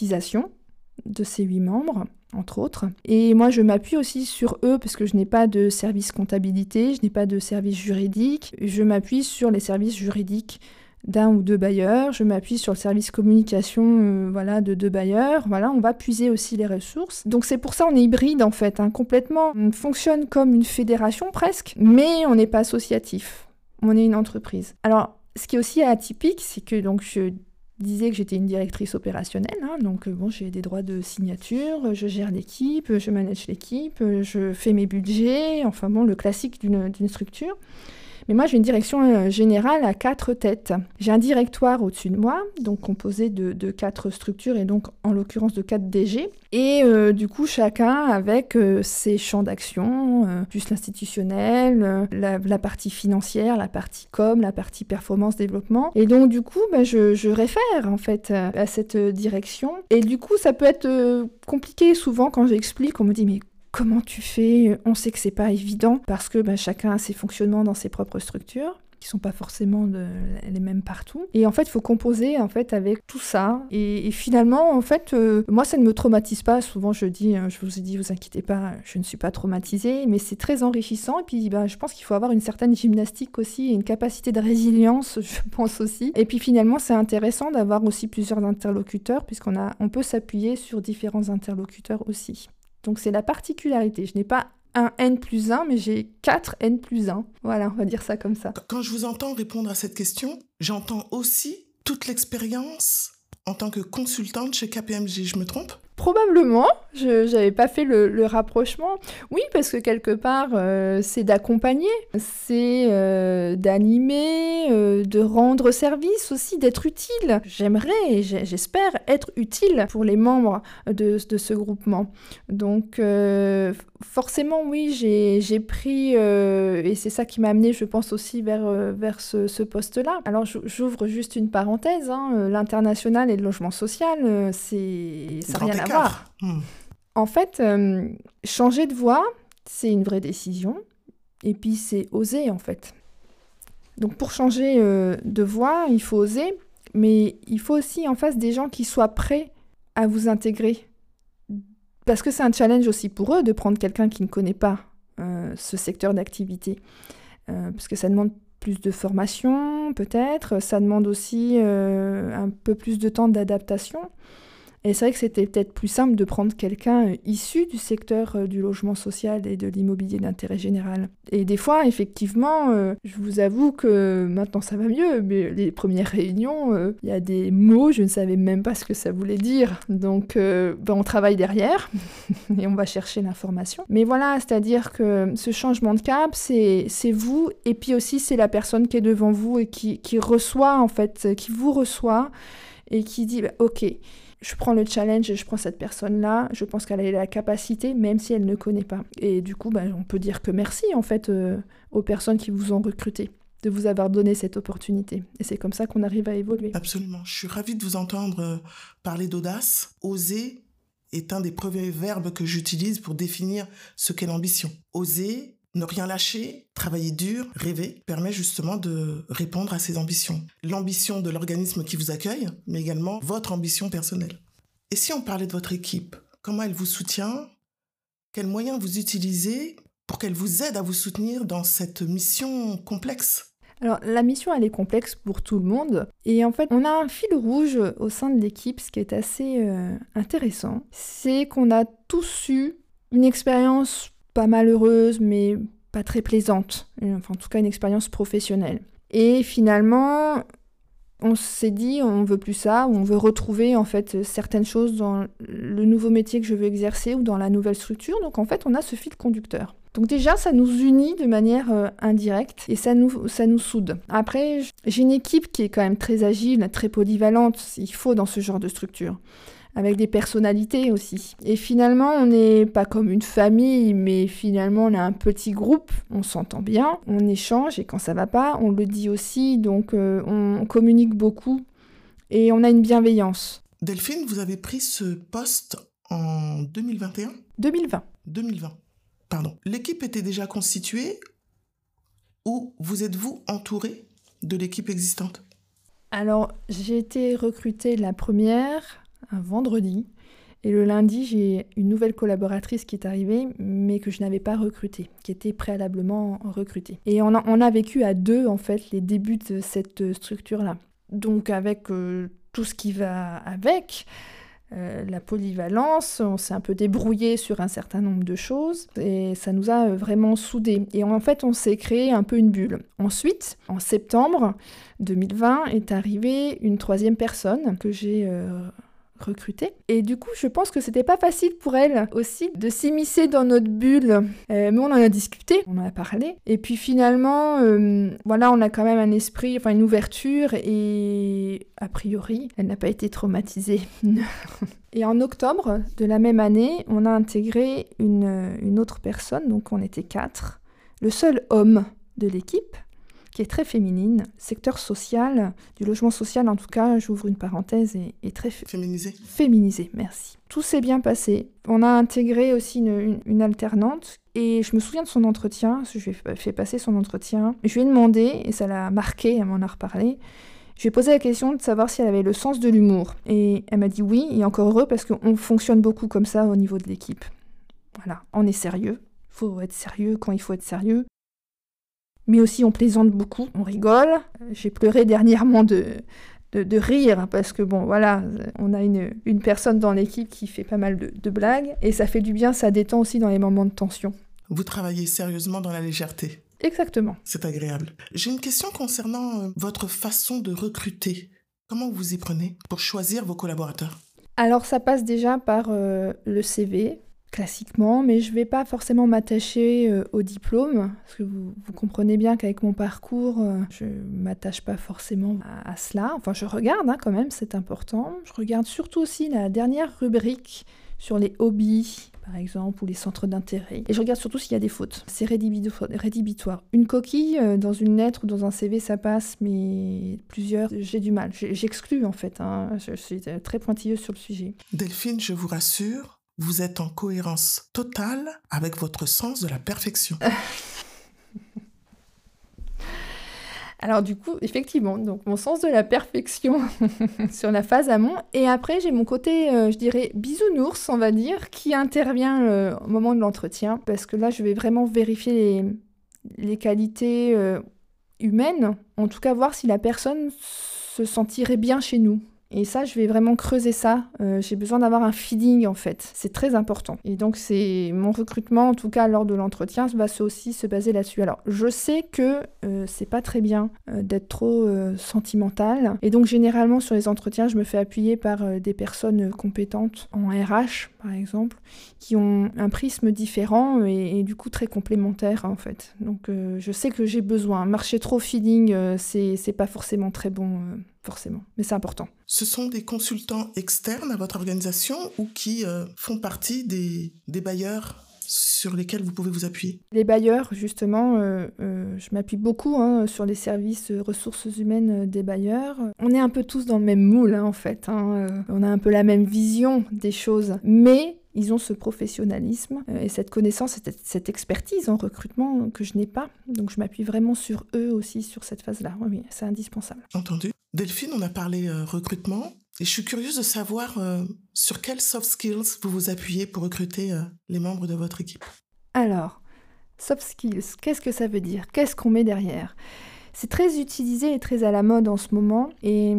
de ces huit membres, entre autres. Et moi, je m'appuie aussi sur eux parce que je n'ai pas de service comptabilité, je n'ai pas de service juridique. Je m'appuie sur les services juridiques d'un ou deux bailleurs, je m'appuie sur le service communication euh, voilà, de deux bailleurs, voilà, on va puiser aussi les ressources. Donc c'est pour ça on est hybride en fait, hein, complètement. On fonctionne comme une fédération presque, mais on n'est pas associatif, on est une entreprise. Alors ce qui est aussi atypique, c'est que donc je disais que j'étais une directrice opérationnelle, hein, donc euh, bon, j'ai des droits de signature, je gère l'équipe, je manage l'équipe, je fais mes budgets, enfin bon, le classique d'une structure. Mais moi, j'ai une direction euh, générale à quatre têtes. J'ai un directoire au-dessus de moi, donc composé de, quatre structures et donc en l'occurrence de quatre DG. Et euh, du coup, chacun avec euh, ses champs d'action, plus l'institutionnel, la, partie financière, la partie com, la partie performance développement. Et donc, du coup, bah, je, je, réfère en fait à cette direction. Et du coup, ça peut être compliqué souvent quand j'explique. On me dit, mais comment tu fais On sait que c'est pas évident parce que bah, chacun a ses fonctionnements dans ses propres structures qui sont pas forcément les mêmes partout. Et en fait, il faut composer en fait avec tout ça. Et, finalement, en fait, euh, moi, ça ne me traumatise pas. Souvent, je dis, euh, je vous ai dit, vous inquiétez pas, je ne suis pas traumatisée, mais c'est très enrichissant. Et puis, bah, je pense qu'il faut avoir une certaine gymnastique aussi, une capacité de résilience, je pense aussi. Et puis finalement, c'est intéressant d'avoir aussi plusieurs interlocuteurs, puisqu'on on peut s'appuyer sur différents interlocuteurs aussi. Donc c'est la particularité. Je n'ai pas un N plus 1, mais j'ai 4 N plus 1. Voilà, on va dire ça comme ça. Quand je vous entends répondre à cette question, j'entends aussi toute l'expérience en tant que consultante chez KPMG. Je me trompe? Probablement, je n'avais pas fait le, rapprochement. Oui, parce que quelque part, euh, c'est d'accompagner, c'est euh, d'animer, euh, de rendre service aussi, d'être utile. J'aimerais, j'espère être utile pour les membres de, de ce groupement. Donc, forcément, oui, j'ai pris, et c'est ça qui m'a amené, je pense, aussi vers, vers ce, ce poste-là. Alors, j'ouvre juste une parenthèse, hein, l'international et le logement social, c'est ça rien à Hmm. En fait, euh, changer de voie, c'est une vraie décision. Et puis, c'est oser, en fait. Donc, pour changer euh, de voie, il faut oser. Mais il faut aussi en face des gens qui soient prêts à vous intégrer. Parce que c'est un challenge aussi pour eux de prendre quelqu'un qui ne connaît pas euh, ce secteur d'activité. parce que ça demande plus de formation, peut-être. Ça demande aussi un peu plus de temps d'adaptation. Et c'est vrai que c'était peut-être plus simple de prendre quelqu'un euh, issu du secteur euh, du logement social et de l'immobilier d'intérêt général. Et des fois, effectivement, euh, je vous avoue que maintenant ça va mieux, mais les premières réunions, il y a des mots, je ne savais même pas ce que ça voulait dire. Donc, ben, on travaille derrière et on va chercher l'information. Mais voilà, c'est-à-dire que ce changement de cap, c'est vous, et puis aussi c'est la personne qui est devant vous et qui, reçoit, en fait, qui vous reçoit et qui dit, bah, ok, je prends le challenge et je prends cette personne-là, je pense qu'elle a la capacité, même si elle ne connaît pas. Et du coup, ben, on peut dire que merci en fait euh, aux personnes qui vous ont recruté de vous avoir donné cette opportunité. Et c'est comme ça qu'on arrive à évoluer. Absolument. Je suis ravie de vous entendre euh, parler d'audace. Oser est un des premiers verbes que j'utilise pour définir ce qu'est l'ambition. Oser, ne rien lâcher, travailler dur, rêver, permet justement de répondre à ses ambitions. L'ambition de l'organisme qui vous accueille, mais également votre ambition personnelle. Et si on parlait de votre équipe, comment elle vous soutient? Quels moyens vous utilisez pour qu'elle vous aide à vous soutenir dans cette mission complexe? Alors la mission elle est complexe pour tout le monde et en fait on a un fil rouge au sein de l'équipe ce qui est assez euh, intéressant c'est qu'on a tous eu une expérience pas malheureuse, mais pas très plaisante. Enfin, en tout cas, une expérience professionnelle. Et finalement, on s'est dit, on veut plus ça, on veut retrouver en fait certaines choses dans le nouveau métier que je veux exercer ou dans la nouvelle structure. Donc en fait, on a ce fil conducteur. Donc déjà, ça nous unit de manière euh, indirecte et ça nous, ça nous soude. Après, j'ai une équipe qui est quand même très agile, très polyvalente, il faut dans ce genre de structure avec des personnalités aussi. Et finalement, on n'est pas comme une famille, mais finalement, on est un petit groupe, on s'entend bien, on échange, et quand ça va pas, on le dit aussi, donc euh, on communique beaucoup, et on a une bienveillance. Delphine, vous avez pris ce poste en 2021 2020. 2020, pardon. L'équipe était déjà constituée ou vous êtes-vous entouré de l'équipe existante? Alors, j'ai été recrutée la première un vendredi. Et le lundi, j'ai une nouvelle collaboratrice qui est arrivée, mais que je n'avais pas recrutée, qui était préalablement recrutée. Et on a, on a vécu à deux, en fait, les débuts de cette structure-là. donc avec euh, tout ce qui va avec. Euh, la polyvalence, on s'est un peu débrouillé sur un certain nombre de choses et ça nous a vraiment soudés. Et en fait, on s'est créé un peu une bulle. Ensuite, en septembre 2020, est arrivée une troisième personne que j'ai recrutée. Et du coup, je pense que c'était pas facile pour elle aussi de s'immiscer dans notre bulle. Euh, mais on en a discuté, on en a parlé. Et puis finalement, euh, voilà, on a quand même un esprit, enfin une ouverture et a priori, elle n'a pas été traumatisée. et en octobre de la même année, on a intégré une, une autre personne, donc on était quatre. Le seul homme de l'équipe qui est très féminine, secteur social, du logement social en tout cas, j'ouvre une parenthèse, et, très féminisé. Féminisé, merci. Tout s'est bien passé. On a intégré aussi une, alternante et je me souviens de son entretien, je lui ai fait passer son entretien. Je lui ai demandé, et ça l'a marqué, elle m'en a reparlé, je lui ai posé la question de savoir si elle avait le sens de l'humour. Et elle m'a dit oui, et encore heureux parce qu'on fonctionne beaucoup comme ça au niveau de l'équipe. Voilà, on est sérieux. Il faut être sérieux quand il faut être sérieux mais aussi on plaisante beaucoup, on rigole. J'ai pleuré dernièrement de, de, rire parce que bon voilà, on a une, une personne dans l'équipe qui fait pas mal de, de, blagues et ça fait du bien, ça détend aussi dans les moments de tension. Vous travaillez sérieusement dans la légèreté. Exactement. C'est agréable. J'ai une question concernant euh, votre façon de recruter. Comment vous y prenez pour choisir vos collaborateurs? Alors ça passe déjà par euh, le CV, classiquement, mais je ne vais pas forcément m'attacher euh, au diplôme, parce que vous, comprenez bien qu'avec mon parcours, euh, je ne m'attache pas forcément à, cela. Enfin, je regarde hein, quand même, c'est important. Je regarde surtout aussi la dernière rubrique sur les hobbies, par exemple, ou les centres d'intérêt. Et je regarde surtout s'il y a des fautes. C'est rédhibitoire. Une coquille euh, dans une lettre ou dans un CV, ça passe, mais plusieurs, j'ai du mal. J'exclus en fait. Hein. Je suis très pointilleuse sur le sujet. Delphine, je vous rassure, vous êtes en cohérence totale avec votre sens de la perfection. Alors du coup, effectivement, donc mon sens de la perfection sur la phase amont. Et après, j'ai mon côté, euh, je dirais, bisounours, on va dire, qui intervient euh, au moment de l'entretien. Parce que là, je vais vraiment vérifier les, qualités euh, humaines. En tout cas, voir si la personne se sentirait bien chez nous. Et ça, je vais vraiment creuser ça. Euh, j'ai besoin d'avoir un feeling en fait. C'est très important. Et donc, c'est mon recrutement, en tout cas lors de l'entretien, va aussi se baser là-dessus. Alors, je sais que euh, c'est pas très bien euh, d'être trop sentimental. Et donc, généralement, sur les entretiens, je me fais appuyer par des personnes compétentes en RH, par exemple, qui ont un prisme différent et, du coup très complémentaire en fait. Donc, je sais que j'ai besoin. Marcher trop feeling, c'est pas forcément très bon forcément, mais c'est important. Ce sont des consultants externes à votre organisation ou qui euh, font partie des, des, bailleurs sur lesquels vous pouvez vous appuyer? Les bailleurs, justement, euh, euh, je m'appuie beaucoup hein, sur les services ressources humaines des bailleurs. On est un peu tous dans le même moule, hein, en fait. Hein, on a un peu la même vision des choses, mais ils ont ce professionnalisme euh, et cette connaissance, cette, cette expertise en recrutement que je n'ai pas. Donc je m'appuie vraiment sur eux aussi sur cette phase-là. Oui, c'est indispensable. Entendu. Delphine, on a parlé euh, recrutement et je suis curieuse de savoir euh, sur quels soft skills vous vous appuyez pour recruter les membres de votre équipe? Alors, soft skills, qu'est-ce que ça veut dire? Qu'est-ce qu'on met derrière? C'est très utilisé et très à la mode en ce moment. Et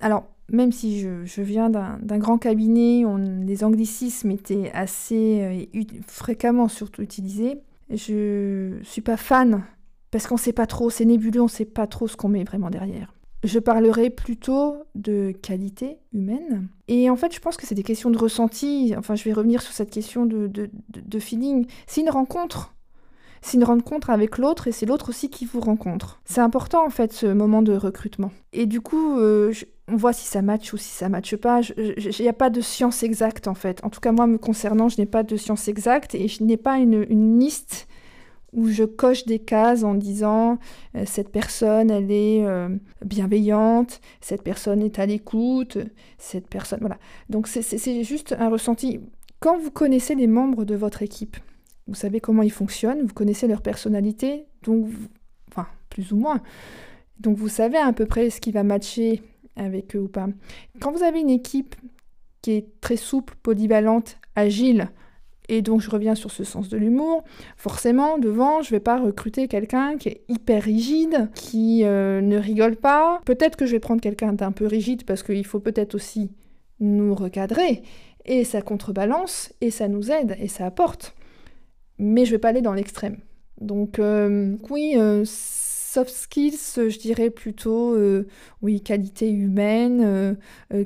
alors, même si je, viens d'un grand cabinet où les anglicismes étaient assez euh, fréquemment surtout utilisés, je suis pas fan parce qu'on sait pas trop, c'est nébuleux, on sait pas trop ce qu'on met vraiment derrière. Je parlerai plutôt de qualité humaine. Et en fait, je pense que c'est des questions de ressenti. Enfin, je vais revenir sur cette question de, de, feeling. C'est une rencontre. C'est une rencontre avec l'autre et c'est l'autre aussi qui vous rencontre. C'est important en fait ce moment de recrutement. Et du coup, euh, on voit si ça match ou si ça matche pas. Il n'y a pas de science exacte en fait. En tout cas, moi, me concernant, je n'ai pas de science exacte et je n'ai pas une, liste où je coche des cases en disant euh, cette personne, elle est euh, bienveillante, cette personne est à l'écoute, cette personne. Voilà. Donc, c'est juste un ressenti. Quand vous connaissez les membres de votre équipe, vous savez comment ils fonctionnent, vous connaissez leur personnalité, donc, enfin, plus ou moins. Donc, vous savez à peu près ce qui va matcher avec eux ou pas. Quand vous avez une équipe qui est très souple, polyvalente, agile, Et donc je reviens sur ce sens de l'humour. Forcément, devant, je vais pas recruter quelqu'un qui est hyper rigide, qui euh, ne rigole pas. Peut-être que je vais prendre quelqu'un d'un peu rigide parce qu'il faut peut-être aussi nous recadrer. Et ça contrebalance, et ça nous aide, et ça apporte. Mais je vais pas aller dans l'extrême. Donc euh, oui, euh, soft skills, je dirais plutôt, euh, oui, qualité humaine,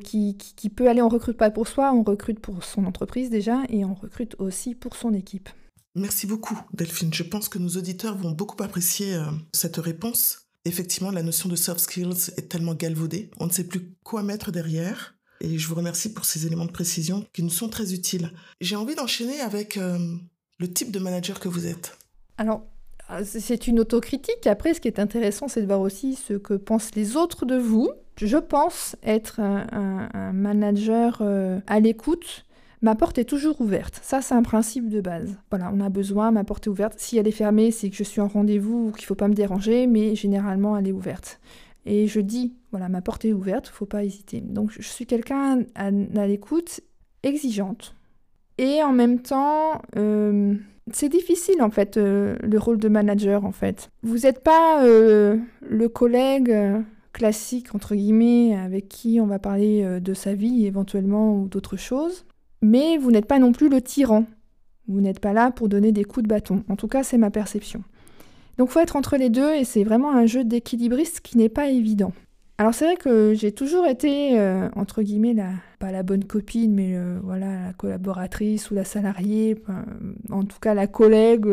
qui, qui, peut aller, on recrute pas pour soi, on recrute pour son entreprise déjà, et on recrute aussi pour son équipe. Merci beaucoup, Delphine. Je pense que nos auditeurs vont beaucoup apprécier cette réponse. Effectivement, la notion de soft skills est tellement galvaudée, on ne sait plus quoi mettre derrière. Et je vous remercie pour ces éléments de précision qui nous sont très utiles. J'ai envie d'enchaîner avec le type de manager que vous êtes. Alors, ah, c'est une autocritique. Après, ce qui est intéressant, c'est de voir aussi ce que pensent les autres de vous. Je pense être un, manager euh, à l'écoute. Ma porte est toujours ouverte. Ça, c'est un principe de base. Voilà, on a besoin, ma porte est ouverte. Si elle est fermée, c'est que je suis en rendez-vous ou qu'il ne faut pas me déranger, mais généralement, elle est ouverte. Et je dis, voilà, ma porte est ouverte, il ne faut pas hésiter. Donc, je suis quelqu'un à, l'écoute, exigeante. Et en même temps, euh, c'est difficile en fait euh, le rôle de manager en fait. Vous n'êtes pas euh, le collègue classique entre guillemets avec qui on va parler de sa vie éventuellement ou d'autres choses, mais vous n'êtes pas non plus le tyran. Vous n'êtes pas là pour donner des coups de bâton. En tout cas, c'est ma perception. Donc faut être entre les deux et c'est vraiment un jeu d'équilibriste qui n'est pas évident. Alors c'est vrai que j'ai toujours été, euh, entre guillemets, pas la bonne copine, mais euh, voilà, la collaboratrice ou la salariée, en tout cas la collègue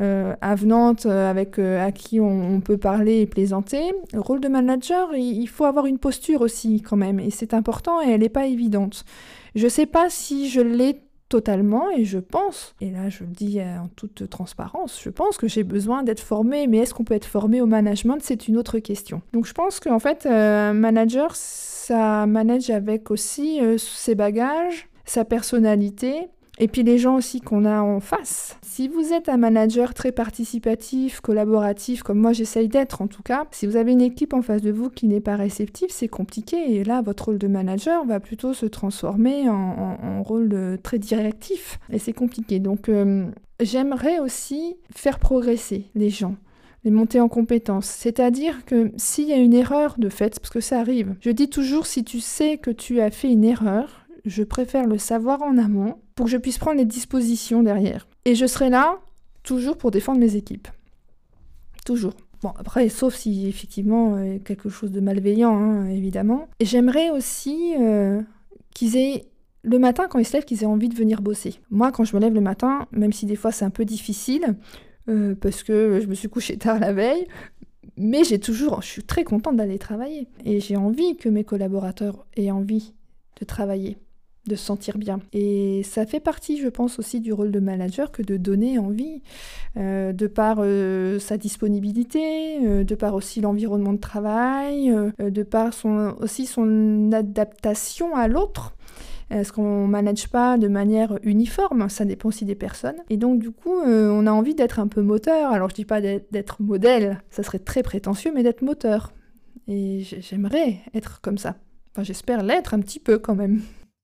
euh, avenante avec, à qui on, peut parler et plaisanter. Le rôle de manager, il faut avoir une posture aussi quand même, et c'est important et elle n'est pas évidente. Je ne sais pas si je l'ai totalement et je pense, et là je le dis en toute transparence, je pense que j'ai besoin d'être formé, mais est-ce qu'on peut être formé au management? C'est une autre question. Donc je pense qu'en fait, un manager, ça manage avec aussi euh, ses bagages, sa personnalité, et puis les gens aussi qu'on a en face. Si vous êtes un manager très participatif, collaboratif, comme moi j'essaye d'être en tout cas, si vous avez une équipe en face de vous qui n'est pas réceptive, c'est compliqué. Et là, votre rôle de manager va plutôt se transformer en, rôle très directif. Et c'est compliqué. Donc euh, j'aimerais aussi faire progresser les gens les monter en compétences. C'est-à-dire que s'il y a une erreur de fait, parce que ça arrive, je dis toujours si tu sais que tu as fait une erreur, je préfère le savoir en amont pour que je puisse prendre les dispositions derrière. Et je serai là toujours pour défendre mes équipes. Toujours. Bon, après, sauf si effectivement euh, quelque chose de malveillant, hein, évidemment. Et j'aimerais aussi euh, qu'ils aient le matin, quand ils se lèvent, qu'ils aient envie de venir bosser. Moi, quand je me lève le matin, même si des fois c'est un peu difficile, euh, parce que je me suis couchée tard la veille, mais j'ai toujours, je suis très contente d'aller travailler. Et j'ai envie que mes collaborateurs aient envie de travailler de se sentir bien. Et ça fait partie, je pense, aussi du rôle de manager que de donner envie, euh, de par euh, sa disponibilité, euh, de par aussi l'environnement de travail, de par son, aussi son adaptation à l'autre. Est-ce qu'on ne manage pas de manière uniforme? Ça dépend aussi des personnes. Et donc, du coup, on a envie d'être un peu moteur. Alors, je dis pas d'être modèle, ça serait très prétentieux, mais d'être moteur. Et j'aimerais être comme ça. Enfin, j'espère l'être un petit peu quand même.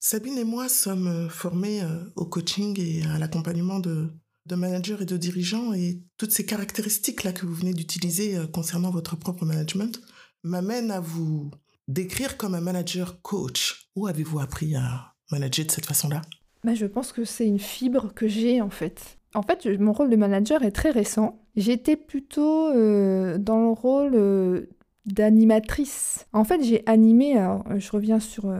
Sabine et moi sommes euh, formés euh, au coaching et à l'accompagnement de, managers et de dirigeants et toutes ces caractéristiques-là que vous venez d'utiliser euh, concernant votre propre management m'amènent à vous décrire comme un manager coach. Où avez-vous appris à manager de cette façon-là? Bah, Je pense que c'est une fibre que j'ai en fait. En fait, mon rôle de manager est très récent. J'étais plutôt dans le rôle d'animatrice. En fait, j'ai animé, alors je reviens sur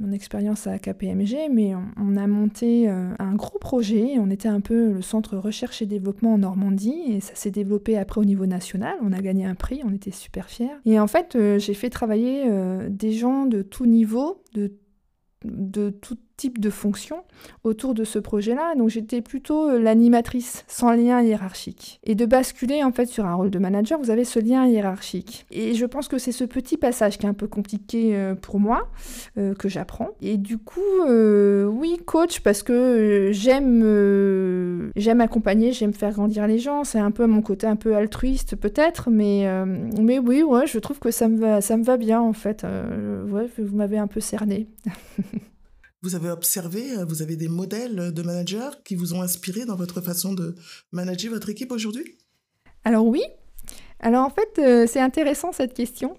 mon expérience à KPMG, mais on, a monté euh, un gros projet. On était un peu le centre recherche et développement en Normandie et ça s'est développé après au niveau national. On a gagné un prix, on était super fiers. Et en fait, euh, j'ai fait travailler euh, des gens de tout niveau, de de tout type de fonction autour de ce projet-là. Donc j'étais plutôt euh, l'animatrice sans lien hiérarchique. Et de basculer en fait sur un rôle de manager, vous avez ce lien hiérarchique. Et je pense que c'est ce petit passage qui est un peu compliqué euh, pour moi, euh, que j'apprends. Et du coup, oui, coach, parce que j'aime j'aime accompagner, j'aime faire grandir les gens. C'est un peu mon côté un peu altruiste peut-être, mais, mais oui, ouais, je trouve que ça me va, ça me va bien en fait. ouais, vous m'avez un peu cerné. vous avez observé, vous avez des modèles de managers qui vous ont inspiré dans votre façon de manager votre équipe aujourd'hui? Alors oui. Alors en fait, c'est intéressant cette question.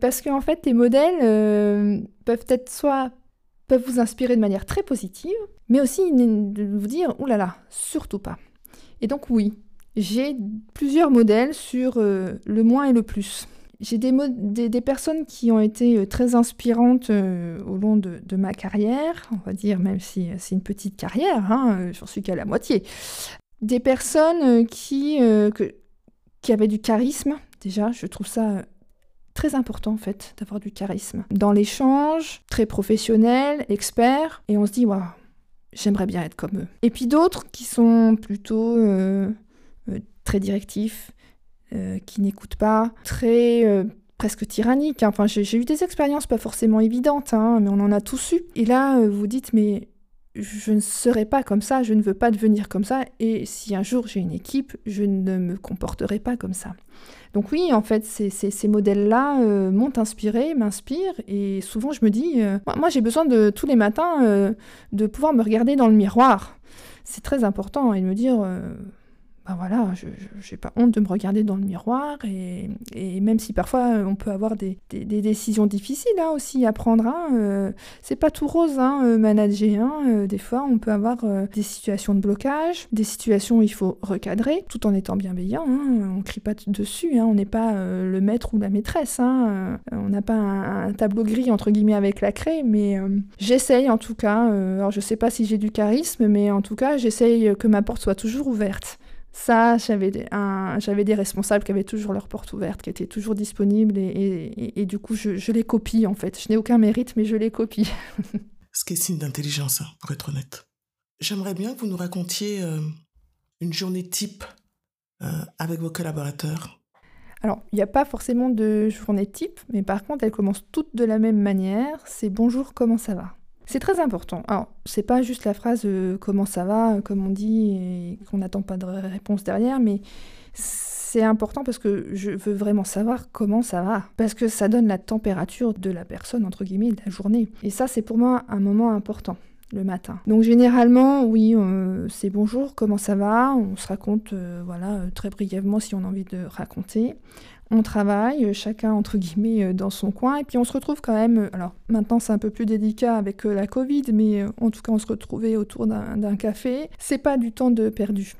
parce qu'en fait, tes modèles peuvent être soit peuvent vous inspirer de manière très positive, mais aussi de vous dire, oulala, surtout pas. Et donc oui, j'ai plusieurs modèles sur euh, le moins et le plus. J'ai des, des, personnes qui ont été euh, très inspirantes euh, au long de, ma carrière, on va dire, même si c'est une petite carrière, hein, j'en suis qu'à la moitié. Des personnes qui, qui avaient du charisme, déjà, je trouve ça très important en fait d'avoir du charisme. Dans l'échange, très professionnel, expert, et on se dit, waouh, j'aimerais bien être comme eux. Et puis d'autres qui sont plutôt euh, euh, très directifs, euh, qui n'écoutent pas, très presque tyranniques. Enfin, j'ai eu des expériences pas forcément évidentes, hein, mais on en a tous eu. Et là, vous dites, mais je ne serai pas comme ça, je ne veux pas devenir comme ça, et si un jour j'ai une équipe, je ne me comporterai pas comme ça. Donc oui, en fait, ces, ces, modèles-là euh, m'ont inspiré, m'inspirent, et souvent je me dis, euh, moi j'ai besoin de tous les matins euh, de pouvoir me regarder dans le miroir. C'est très important, et de me dire, ben voilà, je n'ai pas honte de me regarder dans le miroir et, même si parfois euh, on peut avoir des, décisions difficiles hein, aussi à prendre, hein, euh, c'est pas tout rose hein, euh, manager. Hein, des fois on peut avoir des situations de blocage, des situations où il faut recadrer tout en étant bienveillant. On crie pas dessus, on n'est pas le maître ou la maîtresse. On n'a pas un, tableau gris entre guillemets avec la craie, mais j'essaye en tout cas. alors je sais pas si j'ai du charisme, mais en tout cas j'essaye que ma porte soit toujours ouverte. Ça, j'avais des, responsables qui avaient toujours leur porte ouverte, qui étaient toujours disponibles, et, du coup, je, les copie en fait. Je n'ai aucun mérite, mais je les copie. Ce qui est signe d'intelligence, hein, pour être honnête. J'aimerais bien que vous nous racontiez euh, une journée type euh, avec vos collaborateurs. Alors, il n'y a pas forcément de journée type, mais par contre, elles commencent toutes de la même manière. C'est bonjour, comment ça va? C'est très important. Alors, c'est pas juste la phrase euh, comment ça va, euh, comme on dit, et qu'on n'attend pas de réponse derrière, mais c'est important parce que je veux vraiment savoir comment ça va. Parce que ça donne la température de la personne, entre guillemets, de la journée. Et ça, c'est pour moi un moment important le matin. Donc généralement, oui, euh, c'est bonjour, comment ça va On se raconte, voilà, très brièvement si on a envie de raconter on travaille, euh, chacun entre guillemets euh, dans son coin, et puis on se retrouve quand même, euh, alors maintenant c'est un peu plus délicat avec la Covid, mais en tout cas on se retrouvait autour d'un café, c'est pas du temps de perdu.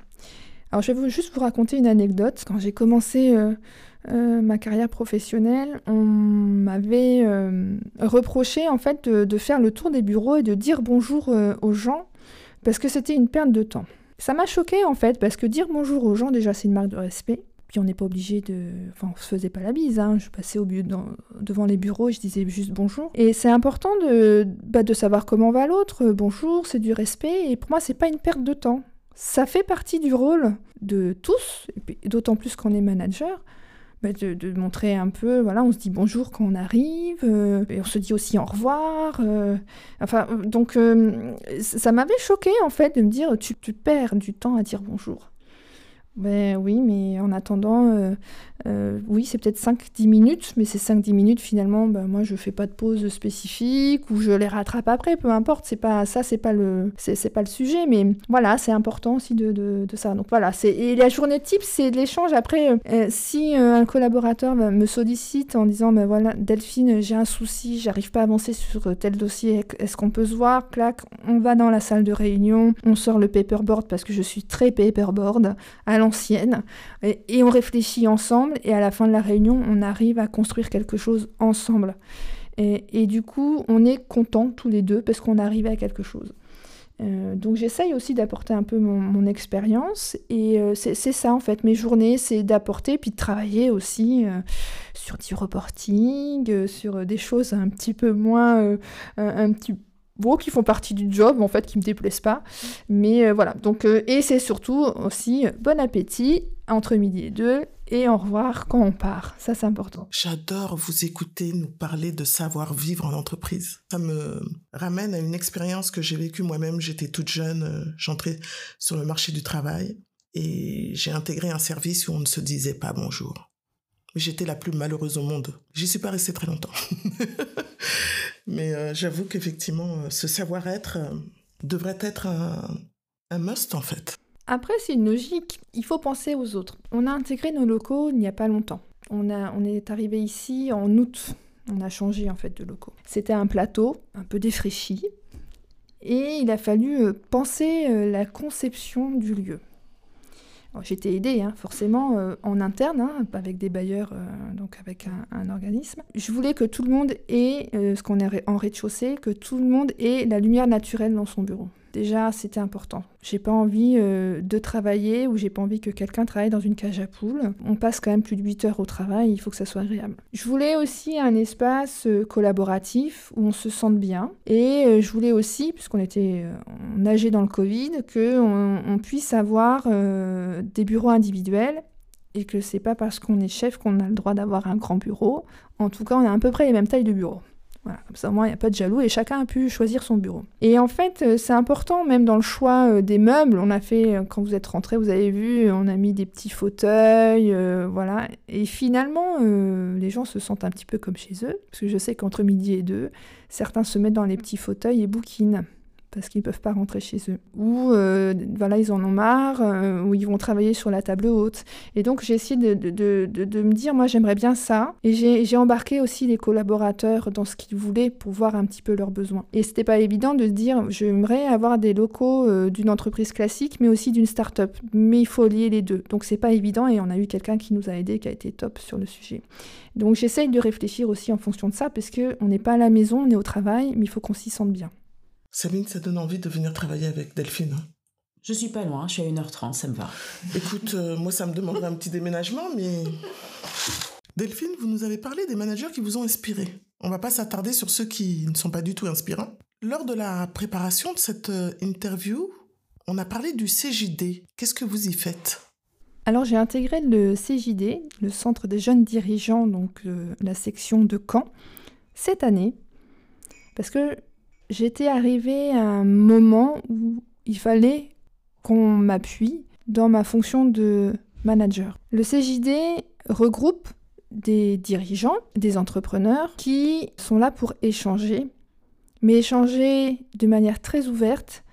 Alors je vais juste vous raconter une anecdote. Quand j'ai commencé ma carrière professionnelle, on m'avait reproché en fait de, faire le tour des bureaux et de dire bonjour aux gens, parce que c'était une perte de temps. Ça m'a choqué en fait, parce que dire bonjour aux gens déjà c'est une marque de respect. Puis on n'est pas obligé de. Enfin, on se faisait pas la bise. Hein. Je passais au devant les bureaux je disais juste bonjour. Et c'est important de, bah, de savoir comment va l'autre. Bonjour, c'est du respect. Et pour moi, c'est pas une perte de temps. Ça fait partie du rôle de tous, d'autant plus qu'on est manager. Bah, de, montrer un peu, voilà, on se dit bonjour quand on arrive, euh, et on se dit aussi au revoir. Euh, enfin, donc euh, ça m'avait choqué en fait de me dire tu perds du temps à dire bonjour. Ben oui, mais en attendant, euh, euh, oui, c'est peut-être 5-10 minutes, mais ces 5-10 minutes, finalement, ben moi, je fais pas de pause spécifique ou je les rattrape après, peu importe. C'est pas ça, c'est pas le, c'est, pas le sujet, mais voilà, c'est important aussi de, de, ça. Donc voilà, c'est et la journée type, c'est de l'échange. Après, euh, si un collaborateur me sollicite en disant, ben voilà, Delphine, j'ai un souci, j'arrive pas à avancer sur tel dossier, est-ce qu'on peut se voir? Clac, on va dans la salle de réunion, on sort le paperboard parce que je suis très paperboard à l'ancienne, et on réfléchit ensemble et à la fin de la réunion, on arrive à construire quelque chose ensemble. Et, du coup, on est contents tous les deux parce qu'on arrive à quelque chose. Euh, donc j'essaye aussi d'apporter un peu mon, expérience et euh, c'est ça en fait, mes journées, c'est d'apporter puis de travailler aussi euh, sur du reporting, sur des choses un petit peu moins, un petit beaux qui font partie du job en fait, qui me déplaisent pas. Mais voilà, donc et c'est surtout aussi bon appétit entre midi et deux et au revoir quand on part. Ça, c'est important. J'adore vous écouter nous parler de savoir-vivre en entreprise. Ça me ramène à une expérience que j'ai vécue moi-même. J'étais toute jeune, euh, j'entrais sur le marché du travail et j'ai intégré un service où on ne se disait pas bonjour. J'étais la plus malheureuse au monde. J'y suis pas restée très longtemps. Mais euh, j'avoue qu'effectivement, euh, ce savoir-être devrait être un must en fait. Après, c'est une logique. Il faut penser aux autres. On a intégré nos locaux il n'y a pas longtemps. On, est arrivé ici en août. On a changé en fait de locaux. C'était un plateau un peu défraîchi. Et il a fallu euh, penser euh, la conception du lieu. J'étais aidée, hein, forcément, euh, en interne, hein, avec des bailleurs, donc avec un, organisme. Je voulais que tout le monde ait, euh, ce qu'on est en rez-de-chaussée, que tout le monde ait la lumière naturelle dans son bureau. Déjà, c'était important. J'ai pas envie euh, de travailler ou j'ai pas envie que quelqu'un travaille dans une cage à poules. On passe quand même plus de 8 heures au travail, il faut que ça soit agréable. Je voulais aussi un espace euh, collaboratif où on se sente bien. Et euh, je voulais aussi, puisqu'on était on dans le Covid, qu'on on puisse avoir des bureaux individuels et que c'est pas parce qu'on est chef qu'on a le droit d'avoir un grand bureau. En tout cas, on a à peu près les mêmes tailles de bureau. Voilà, comme ça au moins il n'y a pas de jaloux et chacun a pu choisir son bureau. Et en fait, euh, c'est important même dans le choix euh, des meubles. On a fait, euh, quand vous êtes rentrés, vous avez vu, on a mis des petits fauteuils, voilà. Et finalement, les gens se sentent un petit peu comme chez eux. Parce que je sais qu'entre midi et deux, certains se mettent dans les petits fauteuils et bouquinent parce qu'ils ne peuvent pas rentrer chez eux. Ou euh, voilà, ils en ont marre, euh, ou ils vont travailler sur la table haute. Et donc j'ai essayé de, me dire, moi j'aimerais bien ça. Et j'ai j'ai embarqué aussi les collaborateurs dans ce qu'ils voulaient pour voir un petit peu leurs besoins. Et c'était pas évident de se dire, j'aimerais avoir des locaux euh, d'une entreprise classique, mais aussi d'une start-up. Mais il faut lier les deux. Donc c'est pas évident et on a eu quelqu'un qui nous a aidé, qui a été top sur le sujet. Donc j'essaye de réfléchir aussi en fonction de ça, parce qu'on n'est pas à la maison, on est au travail, mais il faut qu'on s'y sente bien. Sabine, ça donne envie de venir travailler avec Delphine. hein. Je suis pas loin, je suis à 1h30, ça me va. Écoute, euh, moi, ça me demanderait un petit déménagement, mais. Delphine, vous nous avez parlé des managers qui vous ont inspiré. On va pas s'attarder sur ceux qui ne sont pas du tout inspirants. Lors de la préparation de cette euh, interview, on a parlé du CJD. Qu'est-ce que vous y faites? Alors j'ai intégré le CJD, le Centre des jeunes dirigeants, donc euh, la section de Caen, cette année, parce que j'étais arrivée à un moment où il fallait qu'on m'appuie dans ma fonction de manager. Le CJD regroupe des dirigeants, des entrepreneurs qui sont là pour échanger, mais échanger de manière très ouverte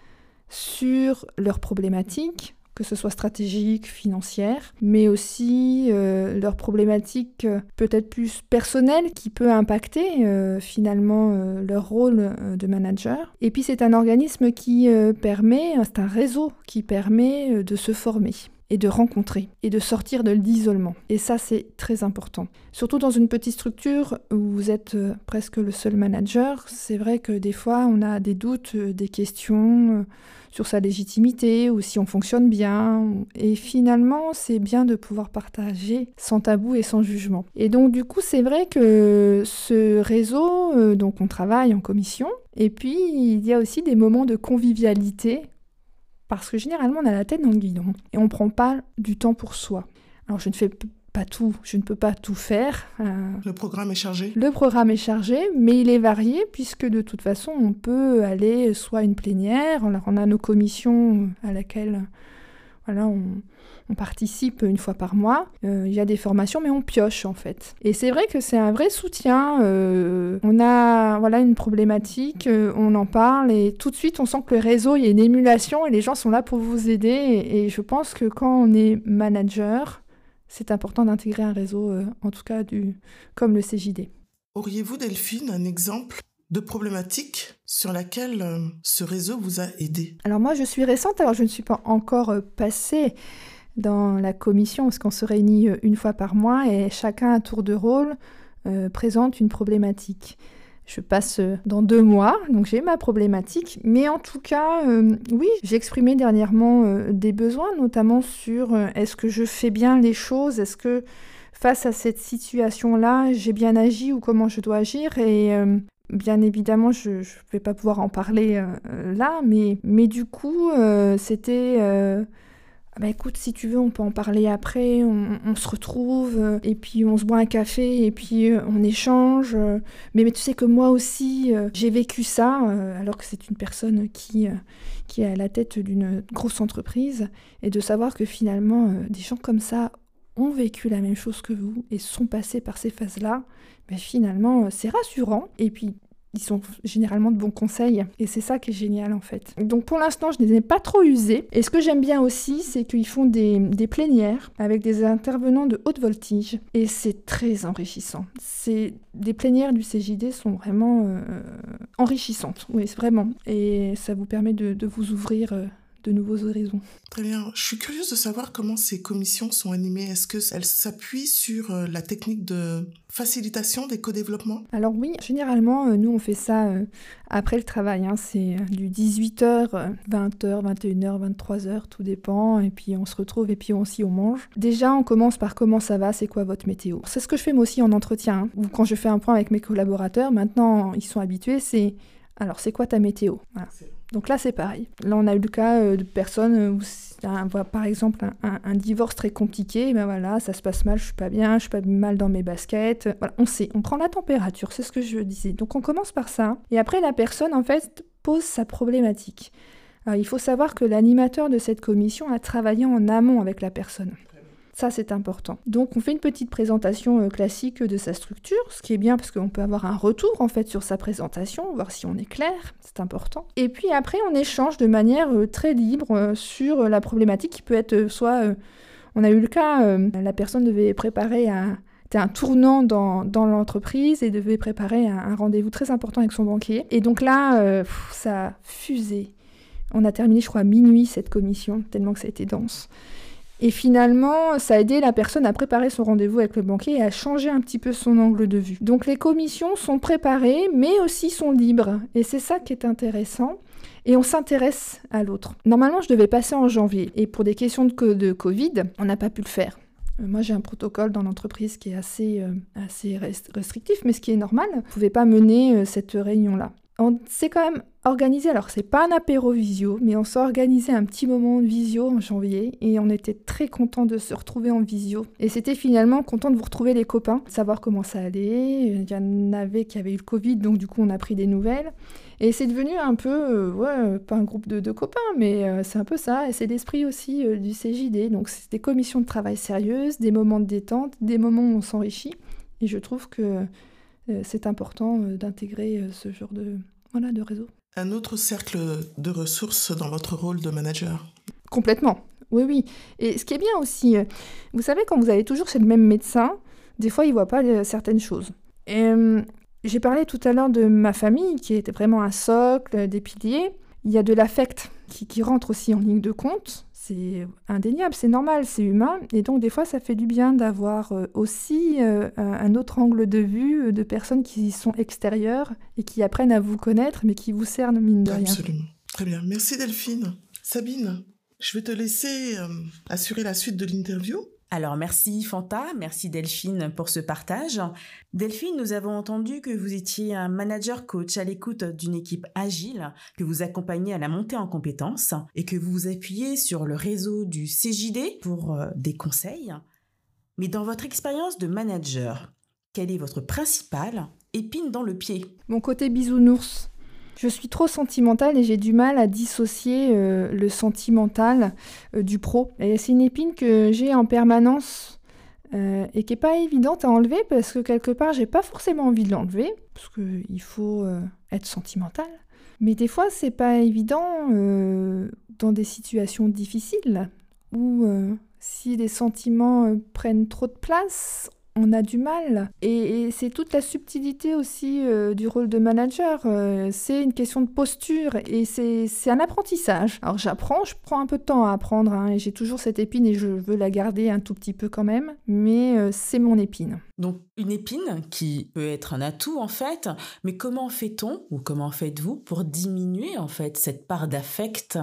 sur leurs problématiques, que ce soit stratégique, financière, mais aussi euh, leurs problématiques euh, peut-être plus personnelles qui peut impacter euh, finalement euh, leur rôle de manager. Et puis c'est un organisme qui permet, c'est un réseau qui permet de se former et de rencontrer et de sortir de l'isolement. Et ça, c'est très important. Surtout dans une petite structure où vous êtes presque le seul manager, c'est vrai que des fois, on a des doutes, des questions sur sa légitimité ou si on fonctionne bien. Et finalement, c'est bien de pouvoir partager sans tabou et sans jugement. Et donc, du coup, c'est vrai que ce réseau, euh, donc on travaille en commission. Et puis, il y a aussi des moments de convivialité parce que généralement, on a la tête dans le guidon et on prend pas du temps pour soi. Alors, je ne fais pas tout, je ne peux pas tout faire. euh, Le programme est chargé le programme est chargé, mais il est varié puisque de toute façon, on peut aller soit à une plénière, on a nos commissions à laquelle voilà, on, on participe une fois par mois. Euh, il y a des formations, mais on pioche en fait. Et c'est vrai que c'est un vrai soutien. euh, on a voilà une problématique, euh, on en parle et tout de suite on sent que le réseau, il y a une émulation et les gens sont là pour vous aider. Et, et je pense que quand on est manager, c'est important d'intégrer un réseau, euh, en tout cas du, comme le CJD. Auriez-vous, Delphine, un exemple de problématique sur laquelle euh, ce réseau vous a aidé? Alors moi, je suis récente, alors je ne suis pas encore euh, passée dans la commission, parce qu'on se réunit une fois par mois et chacun à tour de rôle euh, présente une problématique. Je passe euh, dans deux mois, donc j'ai ma problématique. Mais en tout cas, euh, oui, j'ai exprimé dernièrement euh, des besoins, notamment sur est-ce que je fais bien les choses, est-ce que face à cette situation-là, j'ai bien agi ou comment je dois agir? Et bien évidemment, je ne vais pas pouvoir en parler là, mais, mais du coup, c'était... ah bah écoute, si tu veux, on peut en parler après, on, se retrouve, euh, et puis on se boit un café, et puis euh, on échange. euh. mais, mais tu sais que moi aussi, j'ai vécu ça, alors que c'est une personne qui, qui est à la tête d'une grosse entreprise, et de savoir que finalement, des gens comme ça ont vécu la même chose que vous, et sont passés par ces phases-là, ben finalement, c'est rassurant. Et puis, ils sont généralement de bons conseils. Et c'est ça qui est génial en fait. Donc pour l'instant, je ne les ai pas trop usés. Et ce que j'aime bien aussi, c'est qu'ils font des, plénières avec des intervenants de haute voltige. Et c'est très enrichissant. C'est des plénières du CJD sont vraiment euh, enrichissantes. Oui, vraiment. Et ça vous permet de, vous ouvrir. Euh, de nouveaux horizons. Très bien. Je suis curieuse de savoir comment ces commissions sont animées. Est-ce qu'elles s'appuient sur euh, la technique de facilitation des co-développements? Alors oui, généralement, euh, nous, on fait ça euh, après le travail. Hein. C'est du 18h, 20h, 21h, 23h, tout dépend. Et puis on se retrouve et puis aussi on mange. Déjà, on commence par comment ça va, c'est quoi votre météo? C'est ce que je fais moi aussi en entretien. Hein. Ou quand je fais un point avec mes collaborateurs, maintenant, ils sont habitués, c'est... Alors, c'est quoi ta météo? Donc là, c'est pareil. Là, on a eu le cas euh, de personnes euh, où, par exemple, un, divorce très compliqué. Ben voilà, ça se passe mal, je suis pas bien, je suis pas mal dans mes baskets. Voilà, on sait, on prend la température, c'est ce que je disais. Donc on commence par ça. Et après, la personne, en fait, pose sa problématique. Il faut savoir que l'animateur de cette commission a travaillé en amont avec la personne. Ça, c'est important. Donc, on fait une petite présentation euh, classique de sa structure, ce qui est bien parce qu'on peut avoir un retour en fait sur sa présentation, voir si on est clair, c'est important. Et puis après, on échange de manière euh, très libre euh, sur la problématique qui peut être soit, on a eu le cas, la personne devait préparer un, un tournant dans, l'entreprise et devait préparer un, rendez-vous très important avec son banquier. Et donc là, ça a fusé. On a terminé, je crois, à minuit cette commission, tellement que ça a été dense. Et finalement, ça a aidé la personne à préparer son rendez-vous avec le banquier et à changer un petit peu son angle de vue. Donc les commissions sont préparées, mais aussi sont libres. Et c'est ça qui est intéressant. Et on s'intéresse à l'autre. Normalement, je devais passer en janvier. Et pour des questions de, Covid, on n'a pas pu le faire. Euh, moi, j'ai un protocole dans l'entreprise qui est assez, euh, assez restrictif, mais ce qui est normal. On ne pouvait pas mener euh, cette réunion-là on s'est quand même organisé, alors c'est pas un apéro visio, mais on s'est organisé un petit moment de visio en janvier et on était très content de se retrouver en visio. Et c'était finalement content de vous retrouver les copains, de savoir comment ça allait. Il y en avait qui avaient eu le Covid, donc du coup on a pris des nouvelles. Et c'est devenu un peu, euh, ouais, pas un groupe de, copains, mais euh, c'est un peu ça. Et c'est l'esprit aussi euh, du CJD. Donc c'est des commissions de travail sérieuses, des moments de détente, des moments où on s'enrichit. Et je trouve que c'est important euh, d'intégrer euh, ce genre de, voilà, de réseau. Un autre cercle de ressources dans votre rôle de manager? Complètement, oui, oui. Et ce qui est bien aussi, vous savez, quand vous avez toujours chez le même médecin, des fois, il ne voit pas certaines choses. j'ai parlé tout à l'heure de ma famille, qui était vraiment un socle, des piliers. Il y a de l'affect qui, qui rentre aussi en ligne de compte c'est indéniable, c'est normal, c'est humain. Et donc, des fois, ça fait du bien d'avoir euh, aussi euh, un autre angle de vue euh, de personnes qui sont extérieures et qui apprennent à vous connaître, mais qui vous cernent mine de rien. Absolument. Très bien. Merci Delphine. Sabine, je vais te laisser assurer la suite de l'interview. Alors merci Fanta, merci Delphine pour ce partage. Delphine, nous avons entendu que vous étiez un manager coach à l'écoute d'une équipe agile, que vous accompagnez à la montée en compétences et que vous vous appuyez sur le réseau du CJD pour euh, des conseils. Mais dans votre expérience de manager, quelle est votre principale épine dans le pied? Mon côté bisounours. Je suis trop sentimentale et j'ai du mal à dissocier euh, le sentimental euh, du pro. C'est une épine que j'ai en permanence euh, et qui n'est pas évidente à enlever parce que quelque part, j'ai pas forcément envie de l'enlever parce qu'il faut être sentimental. Mais des fois, c'est pas évident dans des situations difficiles où si les sentiments prennent trop de place, on a du mal. Et, c'est toute la subtilité aussi euh, du rôle de manager. Euh, c'est une question de posture et c'est un apprentissage. Alors j'apprends, je prends un peu de temps à apprendre hein, et j'ai toujours cette épine et je veux la garder un tout petit peu quand même, mais euh, c'est mon épine. Donc une épine qui peut être un atout en fait, mais comment fait-on ou comment faites-vous pour diminuer en fait cette part d'affect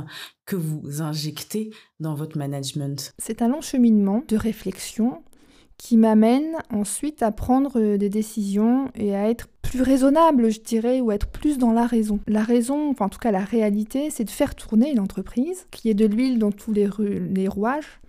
que vous injectez dans votre management? C'est un long cheminement de réflexion qui m'amène ensuite à prendre euh, des décisions et à être plus raisonnable, je dirais, ou être plus dans la raison. La raison, enfin en tout cas la réalité, c'est de faire tourner une entreprise, qu'il y ait de l'huile dans tous les, les rouages,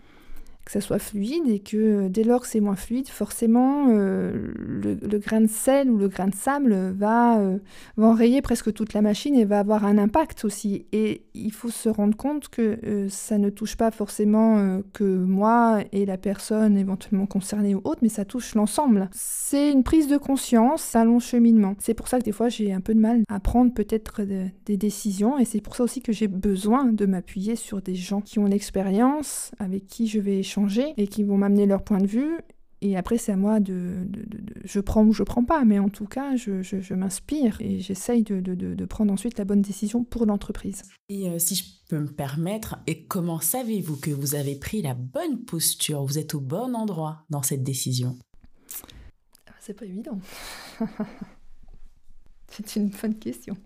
que ça soit fluide et que euh, dès lors que c'est moins fluide, forcément euh, le, grain de sel ou le grain de sable va, euh, va, enrayer presque toute la machine et va avoir un impact aussi. Et il faut se rendre compte que ça ne touche pas forcément que moi et la personne éventuellement concernée ou autre, mais ça touche l'ensemble. C'est une prise de conscience, un long cheminement. C'est pour ça que des fois j'ai un peu de mal à prendre peut-être des décisions et c'est pour ça aussi que j'ai besoin de m'appuyer sur des gens qui ont l'expérience, avec qui je vais échanger et qui vont m'amener leur point de vue. Et après, c'est à moi de, Je prends ou je prends pas, mais en tout cas, je, m'inspire et j'essaye de, prendre ensuite la bonne décision pour l'entreprise. Et euh, si je peux me permettre, et comment savez-vous que vous avez pris la bonne posture? Vous êtes au bon endroit dans cette décision? Ah, C'est pas évident. c'est une bonne question.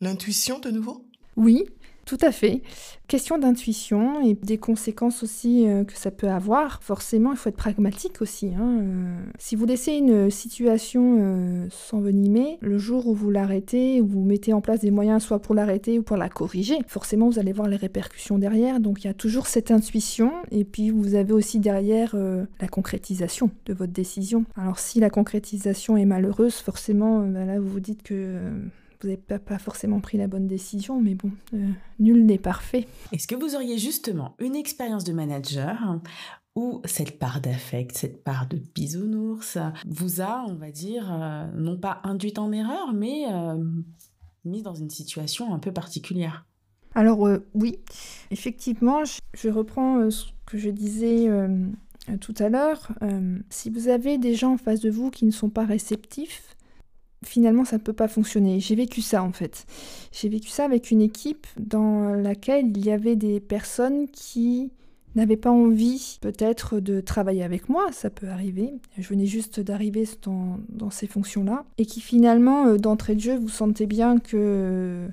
L'intuition de nouveau? Oui, tout à fait. Question d'intuition et des conséquences aussi euh, que ça peut avoir. Forcément, il faut être pragmatique aussi. Hein, euh. si vous laissez une situation euh, s'envenimer, le jour où vous l'arrêtez, ou vous mettez en place des moyens soit pour l'arrêter ou pour la corriger, forcément vous allez voir les répercussions derrière. Donc il y a toujours cette intuition et puis vous avez aussi derrière la concrétisation de votre décision. Alors si la concrétisation est malheureuse, forcément, ben là vous vous dites que vous n'avez pas, forcément pris la bonne décision, mais bon, euh, nul n'est parfait. Est-ce que vous auriez justement une expérience de manager où cette part d'affect, cette part de bisounours vous a, on va dire, euh, non pas induite en erreur, mais euh, mis dans une situation un peu particulière? Alors oui, effectivement, je reprends ce que je disais tout à l'heure. si vous avez des gens en face de vous qui ne sont pas réceptifs, finalement ça ne peut pas fonctionner. J'ai vécu ça en fait. J'ai vécu ça avec une équipe dans laquelle il y avait des personnes qui n'avaient pas envie peut-être de travailler avec moi, ça peut arriver. Je venais juste d'arriver dans, ces fonctions-là. Et qui finalement, euh, d'entrée de jeu, vous sentez bien que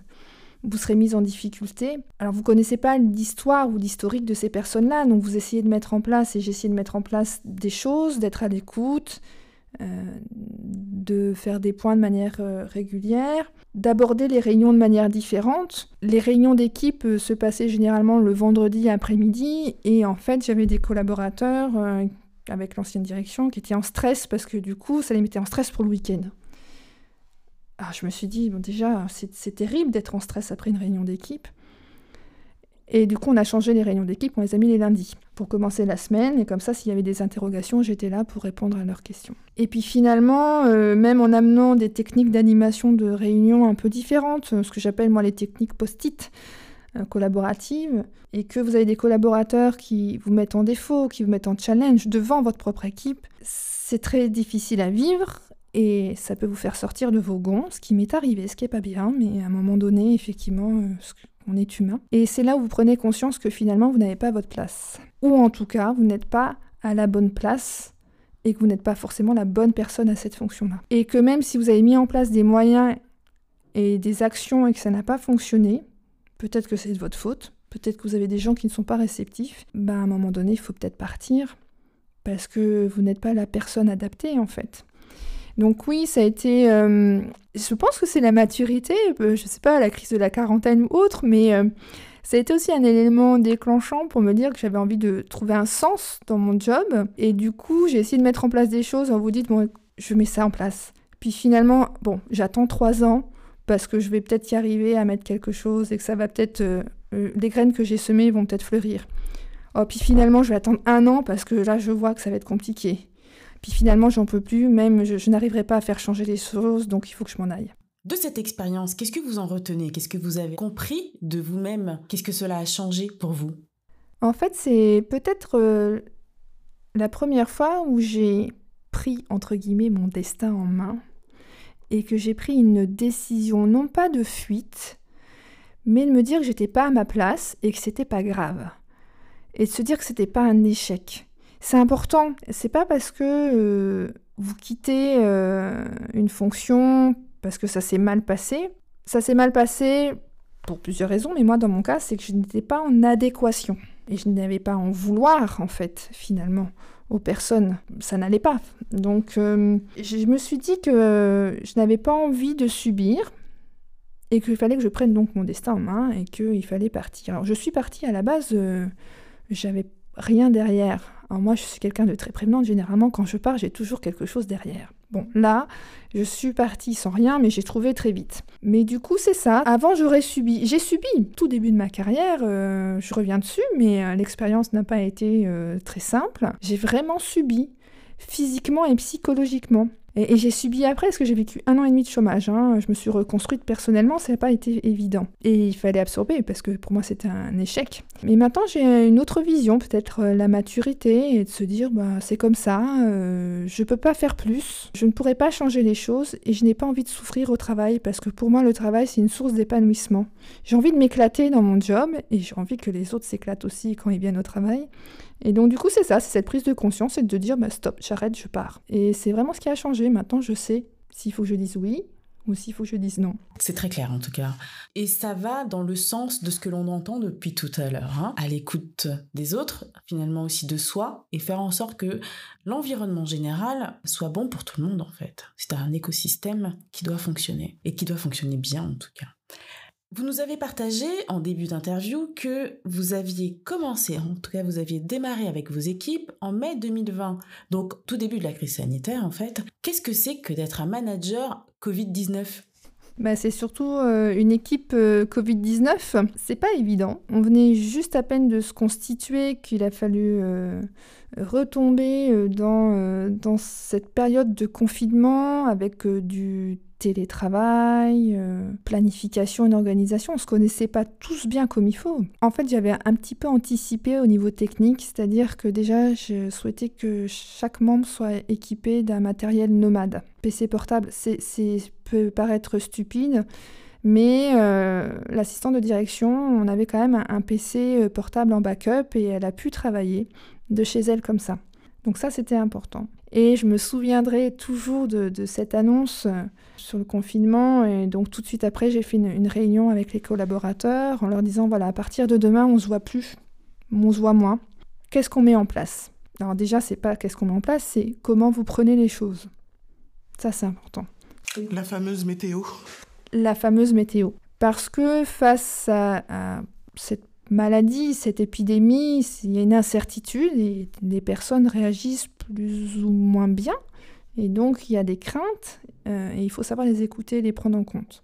vous serez mise en difficulté. Alors vous connaissez pas l'histoire ou l'historique de ces personnes-là, donc vous essayez de mettre en place, et j'essayais de mettre en place des choses, d'être à l'écoute, de faire des points de manière euh, régulière, d'aborder les réunions de manière différente. Les réunions d'équipe euh, se passaient généralement le vendredi après-midi et en fait j'avais des collaborateurs avec l'ancienne direction qui étaient en stress parce que du coup ça les mettait en stress pour le week-end. Alors je me suis dit, bon déjà c'est terrible d'être en stress après une réunion d'équipe. Et du coup, on a changé les réunions d'équipe, on les a mis les lundis pour commencer la semaine. Et comme ça, s'il y avait des interrogations, j'étais là pour répondre à leurs questions. Et puis finalement, euh, même en amenant des techniques d'animation de réunion un peu différentes, ce que j'appelle moi les techniques post-it euh, collaboratives, et que vous avez des collaborateurs qui vous mettent en défaut, qui vous mettent en challenge devant votre propre équipe, c'est très difficile à vivre. Et ça peut vous faire sortir de vos gonds, ce qui m'est arrivé, ce qui n'est pas bien, mais à un moment donné, effectivement, euh, on est humain. Et c'est là où vous prenez conscience que finalement, vous n'avez pas votre place. Ou en tout cas, vous n'êtes pas à la bonne place et que vous n'êtes pas forcément la bonne personne à cette fonction-là. Et que même si vous avez mis en place des moyens et des actions et que ça n'a pas fonctionné, peut-être que c'est de votre faute, peut-être que vous avez des gens qui ne sont pas réceptifs, ben à un moment donné, il faut peut-être partir parce que vous n'êtes pas la personne adaptée en fait. Donc oui, ça a été... Euh, je pense que c'est la maturité, euh, je sais pas, la crise de la quarantaine ou autre, mais euh, ça a été aussi un élément déclenchant pour me dire que j'avais envie de trouver un sens dans mon job. Et du coup, j'ai essayé de mettre en place des choses. On vous dit, bon, je mets ça en place. Puis finalement, bon, j'attends trois ans parce que je vais peut-être y arriver à mettre quelque chose et que ça va peut-être... les graines que j'ai semées vont peut-être fleurir. Oh, puis finalement, je vais attendre un an parce que là, je vois que ça va être compliqué. Puis finalement, j'en peux plus, même je, n'arriverai pas à faire changer les choses, donc il faut que je m'en aille. De cette expérience, qu'est-ce que vous en retenez? Qu'est-ce que vous avez compris de vous-même? Qu'est-ce que cela a changé pour vous? En fait, c'est peut-être euh, la première fois où j'ai pris, entre guillemets, mon destin en main et que j'ai pris une décision, non pas de fuite, mais de me dire que j'étais pas à ma place et que c'était pas grave. Et de se dire que c'était pas un échec. C'est important. C'est pas parce que euh, vous quittez euh, une fonction parce que ça s'est mal passé. Ça s'est mal passé pour plusieurs raisons, mais moi, dans mon cas, c'est que je n'étais pas en adéquation. Et je n'avais pas en vouloir, en fait, finalement, aux personnes. Ça n'allait pas. Donc, euh, je me suis dit que je n'avais pas envie de subir et qu'il fallait que je prenne donc mon destin en main et qu'il fallait partir. Alors, je suis partie à la base, j'avais rien derrière. Alors moi, je suis quelqu'un de très prévenante. Généralement, quand je pars, j'ai toujours quelque chose derrière. Bon, là, je suis partie sans rien, mais j'ai trouvé très vite. Mais du coup, c'est ça. Avant, j'aurais subi. J'ai subi tout début de ma carrière. Euh, je reviens dessus, mais euh, l'expérience n'a pas été euh, très simple. J'ai vraiment subi, physiquement et psychologiquement. Et, j'ai subi après, parce que j'ai vécu un an et demi de chômage. Hein. Je me suis reconstruite personnellement, ça n'a pas été évident. Et il fallait absorber, parce que pour moi c'était un échec. Mais maintenant j'ai une autre vision, peut-être euh, la maturité, et de se dire, bah, c'est comme ça, euh, je ne peux pas faire plus, je ne pourrais pas changer les choses, et je n'ai pas envie de souffrir au travail, parce que pour moi le travail c'est une source d'épanouissement. J'ai envie de m'éclater dans mon job, et j'ai envie que les autres s'éclatent aussi quand ils viennent au travail. Et donc du coup c'est ça, c'est cette prise de conscience et de dire bah, stop, j'arrête, je pars. Et c'est vraiment ce qui a changé. Maintenant je sais s'il faut que je dise oui ou s'il faut que je dise non. C'est très clair en tout cas. Et ça va dans le sens de ce que l'on entend depuis tout à l'heure, hein, à l'écoute des autres, finalement aussi de soi, et faire en sorte que l'environnement général soit bon pour tout le monde en fait. C'est un écosystème qui doit fonctionner, et qui doit fonctionner bien en tout cas. Vous nous avez partagé en début d'interview que vous aviez commencé, en tout cas vous aviez démarré avec vos équipes en mai 2020, donc tout début de la crise sanitaire en fait. Qu'est-ce que c'est que d'être un manager Covid-19 bah, c'est surtout euh, une équipe euh, Covid-19. C'est pas évident. On venait juste à peine de se constituer qu'il a fallu euh, retomber dans, dans cette période de confinement avec du télétravail, euh, planification et organisation. On se connaissait pas tous bien comme il faut. En fait, j'avais un petit peu anticipé au niveau technique, c'est-à-dire que déjà, je souhaitais que chaque membre soit équipé d'un matériel nomade. PC portable, c'est peut paraître stupide, mais euh, l'assistant de direction, on avait quand même un, PC euh, portable en backup et elle a pu travailler de chez elle comme ça. Donc ça, c'était important. Et je me souviendrai toujours de, cette annonce euh, sur le confinement. Et donc tout de suite après, j'ai fait une, réunion avec les collaborateurs en leur disant, voilà, à partir de demain, on se voit plus, on se voit moins. Qu'est-ce qu'on met en place? Alors déjà, c'est pas qu'est-ce qu'on met en place, c'est comment vous prenez les choses. Ça, c'est important. La fameuse météo. La fameuse météo. Parce que face à, à cette maladie, cette épidémie, il y a une incertitude et les personnes réagissent plus ou moins bien. Et donc, il y a des craintes euh, et il faut savoir les écouter, les prendre en compte.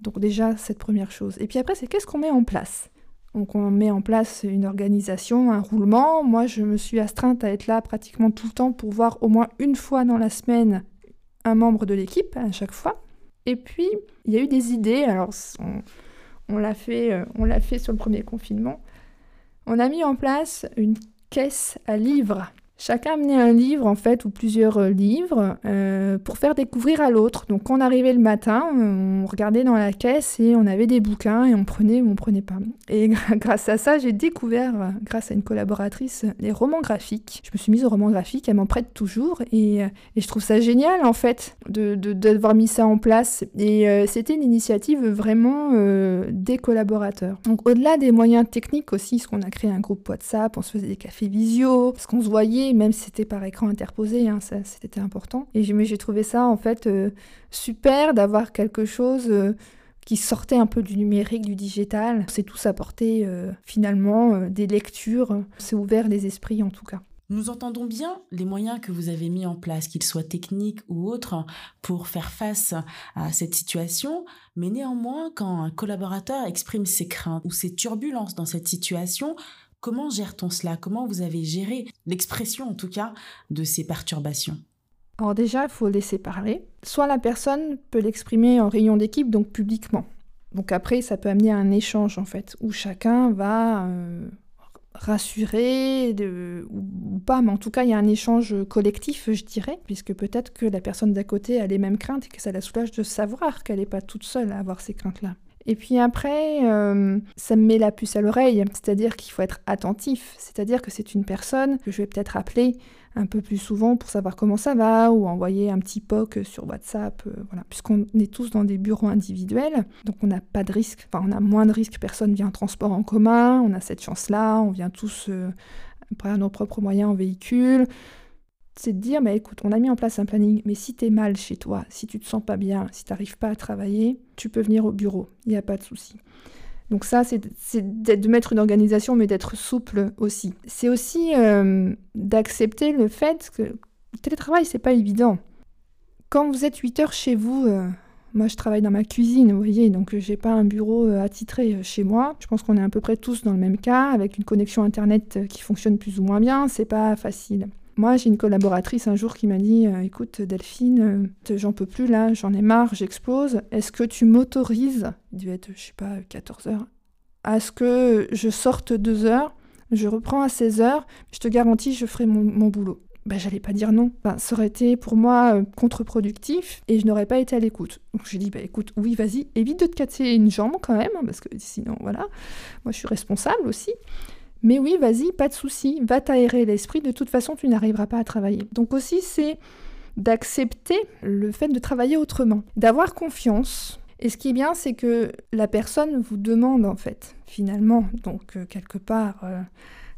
Donc déjà, cette première chose. Et puis après, c'est qu'est-ce qu'on met en place? Donc on met en place une organisation, un roulement. Moi, je me suis astreinte à être là pratiquement tout le temps pour voir au moins une fois dans la semaine un membre de l'équipe à chaque fois. Et puis, il y a eu des idées. Alors, on l'a fait, euh, on l'a fait sur le premier confinement. On a mis en place une caisse à livres Chacun amenait un livre, en fait, ou plusieurs euh, livres, euh, pour faire découvrir à l'autre. Donc, quand on arrivait le matin, on regardait dans la caisse et on avait des bouquins et on prenait ou on prenait pas. Et grâce à ça, j'ai découvert, euh, grâce à une collaboratrice, les romans graphiques. Je me suis mise aux romans graphiques, elle m'en prête toujours et, je trouve ça génial, en fait, d'avoir de, mis ça en place. Et c'était une initiative vraiment des collaborateurs. Donc, au-delà des moyens techniques aussi, parce qu'on a créé un groupe WhatsApp, on se faisait des cafés visio, parce qu'on se voyait même si c'était par écran interposé, hein, c'était important. Et j'ai trouvé ça en fait euh, super d'avoir quelque chose euh, qui sortait un peu du numérique, du digital. C'est tous apporté euh, finalement des lectures, c'est ouvert les esprits en tout cas. Nous entendons bien les moyens que vous avez mis en place, qu'ils soient techniques ou autres, pour faire face à cette situation, mais néanmoins, quand un collaborateur exprime ses craintes ou ses turbulences dans cette situation, Comment gère-t-on cela? Comment vous avez géré l'expression, en tout cas, de ces perturbations? Alors déjà, il faut laisser parler. Soit la personne peut l'exprimer en réunion d'équipe, donc publiquement. Donc après, ça peut amener à un échange, en fait, où chacun va euh, rassurer ou, pas, mais en tout cas, il y a un échange collectif, je dirais, puisque peut-être que la personne d'à côté a les mêmes craintes et que ça la soulage de savoir qu'elle n'est pas toute seule à avoir ces craintes-là. Et puis après, euh, ça me met la puce à l'oreille, c'est-à-dire qu'il faut être attentif, c'est-à-dire que c'est une personne que je vais peut-être appeler un peu plus souvent pour savoir comment ça va ou envoyer un petit POC sur WhatsApp, euh, voilà, puisqu'on est tous dans des bureaux individuels, donc on n'a pas de risque, enfin on a moins de risques, personne vient en transport en commun, on a cette chance-là, on vient tous euh, à nos propres moyens en véhicule, c'est de dire, mais écoute, on a mis en place un planning, mais si tu es mal chez toi, si tu te sens pas bien, si tu n'arrives pas à travailler, tu peux venir au bureau, il n'y a pas de souci. Donc ça, c'est de mettre une organisation, mais d'être souple aussi. C'est aussi euh, d'accepter le fait que le télétravail, c'est pas évident. Quand vous êtes 8 heures chez vous, euh, moi je travaille dans ma cuisine, vous voyez, donc j'ai pas un bureau euh, attitré chez moi. Je pense qu'on est à peu près tous dans le même cas, avec une connexion internet qui fonctionne plus ou moins bien, c'est pas facile. Moi, j'ai une collaboratrice un jour qui m'a dit Écoute, Delphine, j'en peux plus là, j'en ai marre, j'explose. Est-ce que tu m'autorises Il devait être, je sais pas, 14 heures. À ce que je sorte deux heures, je reprends à 16 heures, je te garantis, je ferai mon, boulot? Ben, j'allais pas dire non. Ben, ça aurait été pour moi contre-productif et je n'aurais pas été à l'écoute. Donc j'ai dit, bah, écoute, oui, vas-y, évite de te casser une jambe quand même, hein, parce que sinon, voilà, moi je suis responsable aussi. Mais oui, vas-y, pas de souci, va t'aérer l'esprit, de toute façon, tu n'arriveras pas à travailler. Donc aussi, c'est d'accepter le fait de travailler autrement, d'avoir confiance. Et ce qui est bien, c'est que la personne vous demande, en fait, finalement, donc euh, quelque part, euh,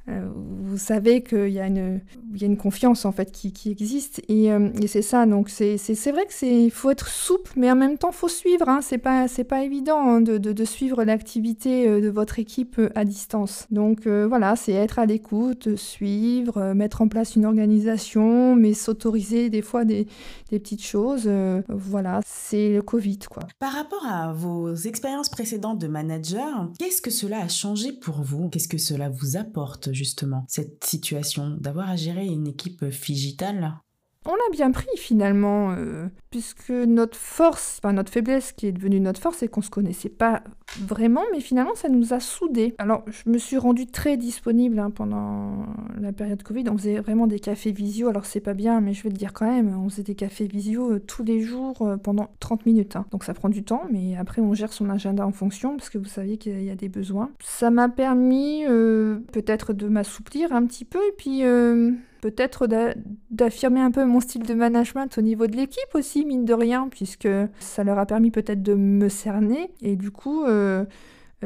euh, vous savez qu'il y, a une, confiance en fait qui, existe. Et, euh, et c'est ça donc c'est vrai que c'est faut être souple mais en même temps faut suivre hein, c'est pas évident hein, de, suivre l'activité euh, de votre équipe à distance. Donc voilà c'est être à l'écoute suivre mettre en place une organisation mais s'autoriser des fois des, des, petites choses voilà c'est le Covid quoi. Par rapport à vos expériences précédentes de manager qu'est-ce que cela a changé pour vous? Qu'est-ce que cela vous apporte justement cette situation d'avoir à gérer une équipe figitale on l'a bien pris finalement, euh, puisque notre force, enfin notre faiblesse qui est devenue notre force, c'est qu'on se connaissait pas vraiment, mais finalement ça nous a soudés. Alors je me suis rendue très disponible hein, pendant la période Covid, on faisait vraiment des cafés visio, alors c'est pas bien, mais je vais le dire quand même, on faisait des cafés visio euh, tous les jours euh, pendant 30 minutes. Hein. Donc ça prend du temps, mais après on gère son agenda en fonction, parce que vous savez qu'il y a des besoins. Ça m'a permis peut-être de m'assouplir un petit peu, et puis peut-être d'affirmer un peu mon style de management au niveau de l'équipe aussi, mine de rien, puisque ça leur a permis peut-être de me cerner. Et du coup euh,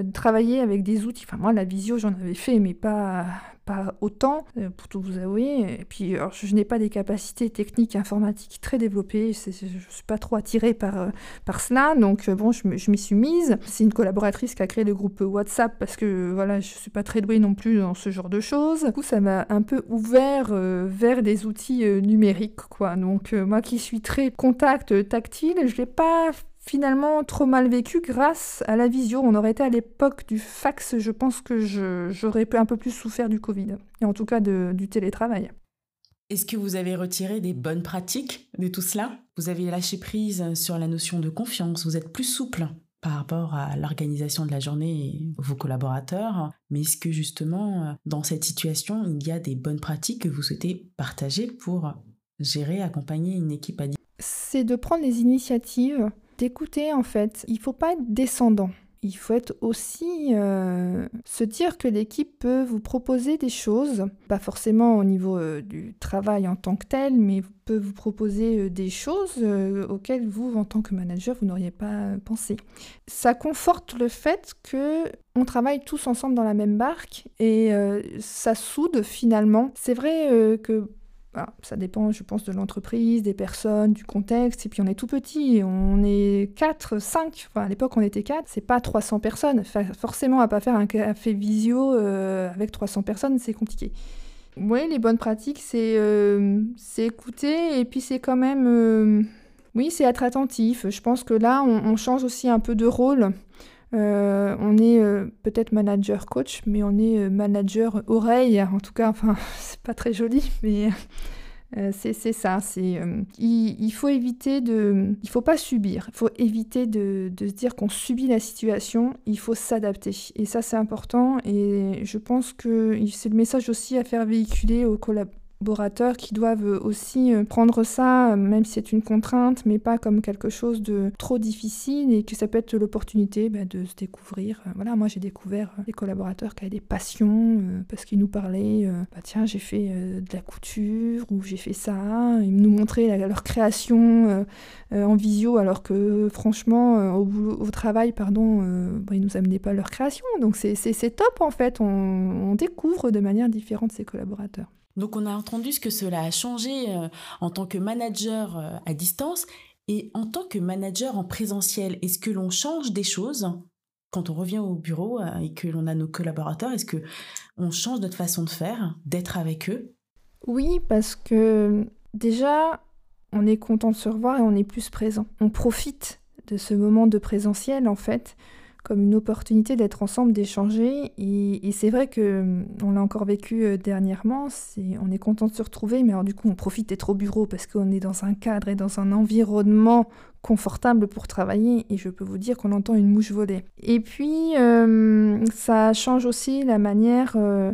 de travailler avec des outils. Enfin, moi, la visio, j'en avais fait, mais pas, pas autant, euh, pour tout vous avouer. Et puis, je, n'ai pas des capacités techniques informatiques très développées. je ne suis pas trop attirée par, euh, par cela. Donc, euh, bon, je, m'y suis mise. C'est une collaboratrice qui a créé le groupe WhatsApp parce que, voilà, je ne suis pas très douée non plus dans ce genre de choses. Du coup, ça m'a un peu ouvert vers des outils numériques, quoi. Donc, moi qui suis très contact tactile, je ne l'ai pas finalement trop mal vécu grâce à la visio. On aurait été à l'époque du fax, je pense que j'aurais un peu plus souffert du Covid, et en tout cas du télétravail. Est-ce que vous avez retiré des bonnes pratiques de tout cela? Vous avez lâché prise sur la notion de confiance, vous êtes plus souple par rapport à l'organisation de la journée et vos collaborateurs. Mais est-ce que justement, dans cette situation, il y a des bonnes pratiques que vous souhaitez partager pour gérer, accompagner une équipe à C'est de prendre les initiatives d'écouter en fait. Il faut pas être descendant. Il faut être aussi euh, se dire que l'équipe peut vous proposer des choses, pas forcément au niveau euh, du travail en tant que tel, mais peut vous proposer euh, des choses auxquelles vous, en tant que manager, vous n'auriez pas pensé. Ça conforte le fait que on travaille tous ensemble dans la même barque et ça soude finalement. C'est vrai que ça dépend, je pense, de l'entreprise, des personnes, du contexte. Et puis on est tout petit, on est 4, 5. Enfin, à l'époque, on était 4. C'est pas 300 personnes. forcément, à pas faire un café visio euh, avec 300 personnes, c'est compliqué. Oui, les bonnes pratiques, c'est euh, écouter et puis c'est quand même. Euh, oui, c'est être attentif. Je pense que là, on, change aussi un peu de rôle. On est peut-être manager coach, mais on est manager oreille. En tout cas, enfin, c'est pas très joli, mais euh, c'est ça, euh, il, faut éviter de, il faut pas subir, il faut éviter de, de se dire qu'on subit la situation, il faut s'adapter. Et ça c'est important et je pense que c'est le message aussi à faire véhiculer aux collaborateurs qui doivent aussi euh, prendre ça, même si c'est une contrainte, mais pas comme quelque chose de trop difficile et que ça peut être l'opportunité bah, de se découvrir. Euh, voilà, moi j'ai découvert des collaborateurs qui avaient des passions euh, parce qu'ils nous parlaient, bah, tiens, j'ai fait de la couture ou j'ai fait ça. Ils nous montraient leur création en visio alors que franchement, au, au travail, pardon, bah, ils nous amenaient pas leur création. Donc c'est top en fait, on, on découvre de manière différente ces collaborateurs. Donc on a entendu ce que cela a changé euh, en tant que manager euh, à distance et en tant que manager en présentiel. Est-ce que l'on change des choses quand on revient au bureau euh, et que l'on a nos collaborateurs, est-ce que on change notre façon de faire, d'être avec eux? Oui, parce que déjà, on est content de se revoir et on est plus présent. On profite de ce moment de présentiel, en fait, comme une opportunité d'être ensemble, d'échanger. Et, c'est vrai que hum, on l'a encore vécu euh, dernièrement. on est content de se retrouver, mais alors du coup, on profite d'être au bureau parce qu'on est dans un cadre et dans un environnement confortable pour travailler. Et je peux vous dire qu'on entend une mouche voler. Et puis, hum, ça change aussi la manière euh,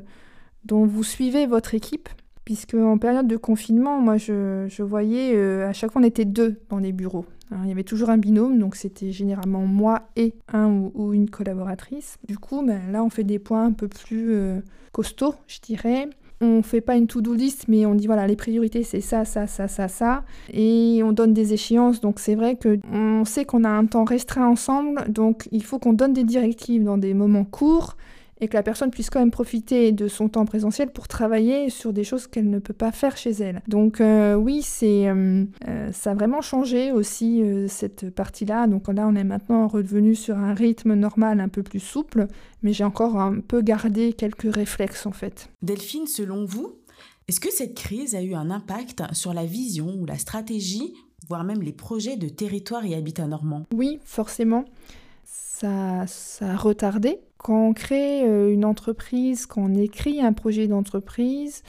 dont vous suivez votre équipe. Puisque en période de confinement, moi je, voyais euh, à chaque fois on était deux dans les bureaux. Hein, il y avait toujours un binôme, donc c'était généralement moi et un ou, une collaboratrice. Du coup, ben, là, on fait des points un peu plus euh, costauds, je dirais. On fait pas une to-do list, mais on dit voilà, les priorités c'est ça, ça, ça, ça, ça. Et on donne des échéances. Donc c'est vrai qu'on sait qu'on a un temps restreint ensemble, donc il faut qu'on donne des directives dans des moments courts et que la personne puisse quand même profiter de son temps présentiel pour travailler sur des choses qu'elle ne peut pas faire chez elle. Donc euh, oui, c'est euh, euh, ça a vraiment changé aussi cette partie-là. Donc là, on est maintenant revenu sur un rythme normal un peu plus souple, mais j'ai encore un peu gardé quelques réflexes en fait. Delphine, selon vous, est-ce que cette crise a eu un impact sur la vision ou la stratégie, voire même les projets de territoire et habitat normand? Oui, forcément. Ça, ça a retardé quand on crée euh, une entreprise, quand on écrit un projet d'entreprise,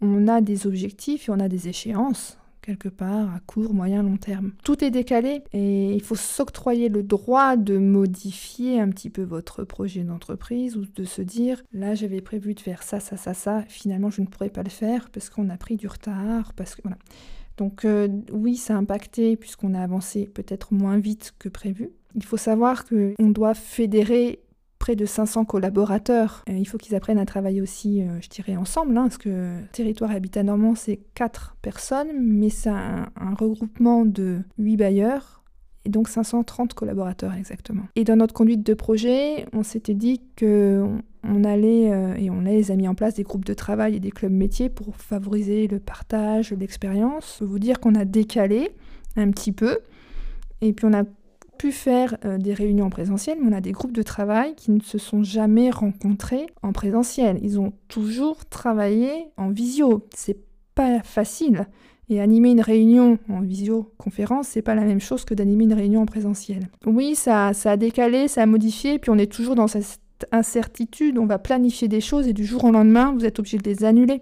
on a des objectifs et on a des échéances quelque part à court, moyen, long terme. Tout est décalé et il faut s'octroyer le droit de modifier un petit peu votre projet d'entreprise ou de se dire là j'avais prévu de faire ça, ça, ça, ça, finalement je ne pourrais pas le faire parce qu'on a pris du retard, parce que voilà. Donc euh, oui, ça a impacté puisqu'on a avancé peut-être moins vite que prévu. Il faut savoir qu'on doit fédérer près de 500 collaborateurs. Euh, il faut qu'ils apprennent à travailler aussi, euh, je dirais, ensemble, hein, parce que Territoire Habitat Normand, c'est 4 personnes, mais c'est un, regroupement de 8 bailleurs, et donc 530 collaborateurs exactement. Et dans notre conduite de projet, on s'était dit que on allait, euh, et on les a mis en place des groupes de travail et des clubs métiers pour favoriser le partage, l'expérience. Je peux vous dire qu'on a décalé un petit peu, et puis on a pu faire euh, des réunions en présentiel, mais on a des groupes de travail qui ne se sont jamais rencontrés en présentiel. Ils ont toujours travaillé en visio. C'est pas facile. Et animer une réunion en visioconférence, c'est pas la même chose que d'animer une réunion en présentiel. Oui, ça, ça a décalé, ça a modifié, puis on est toujours dans cette incertitude. On va planifier des choses et du jour au lendemain, vous êtes obligé de les annuler.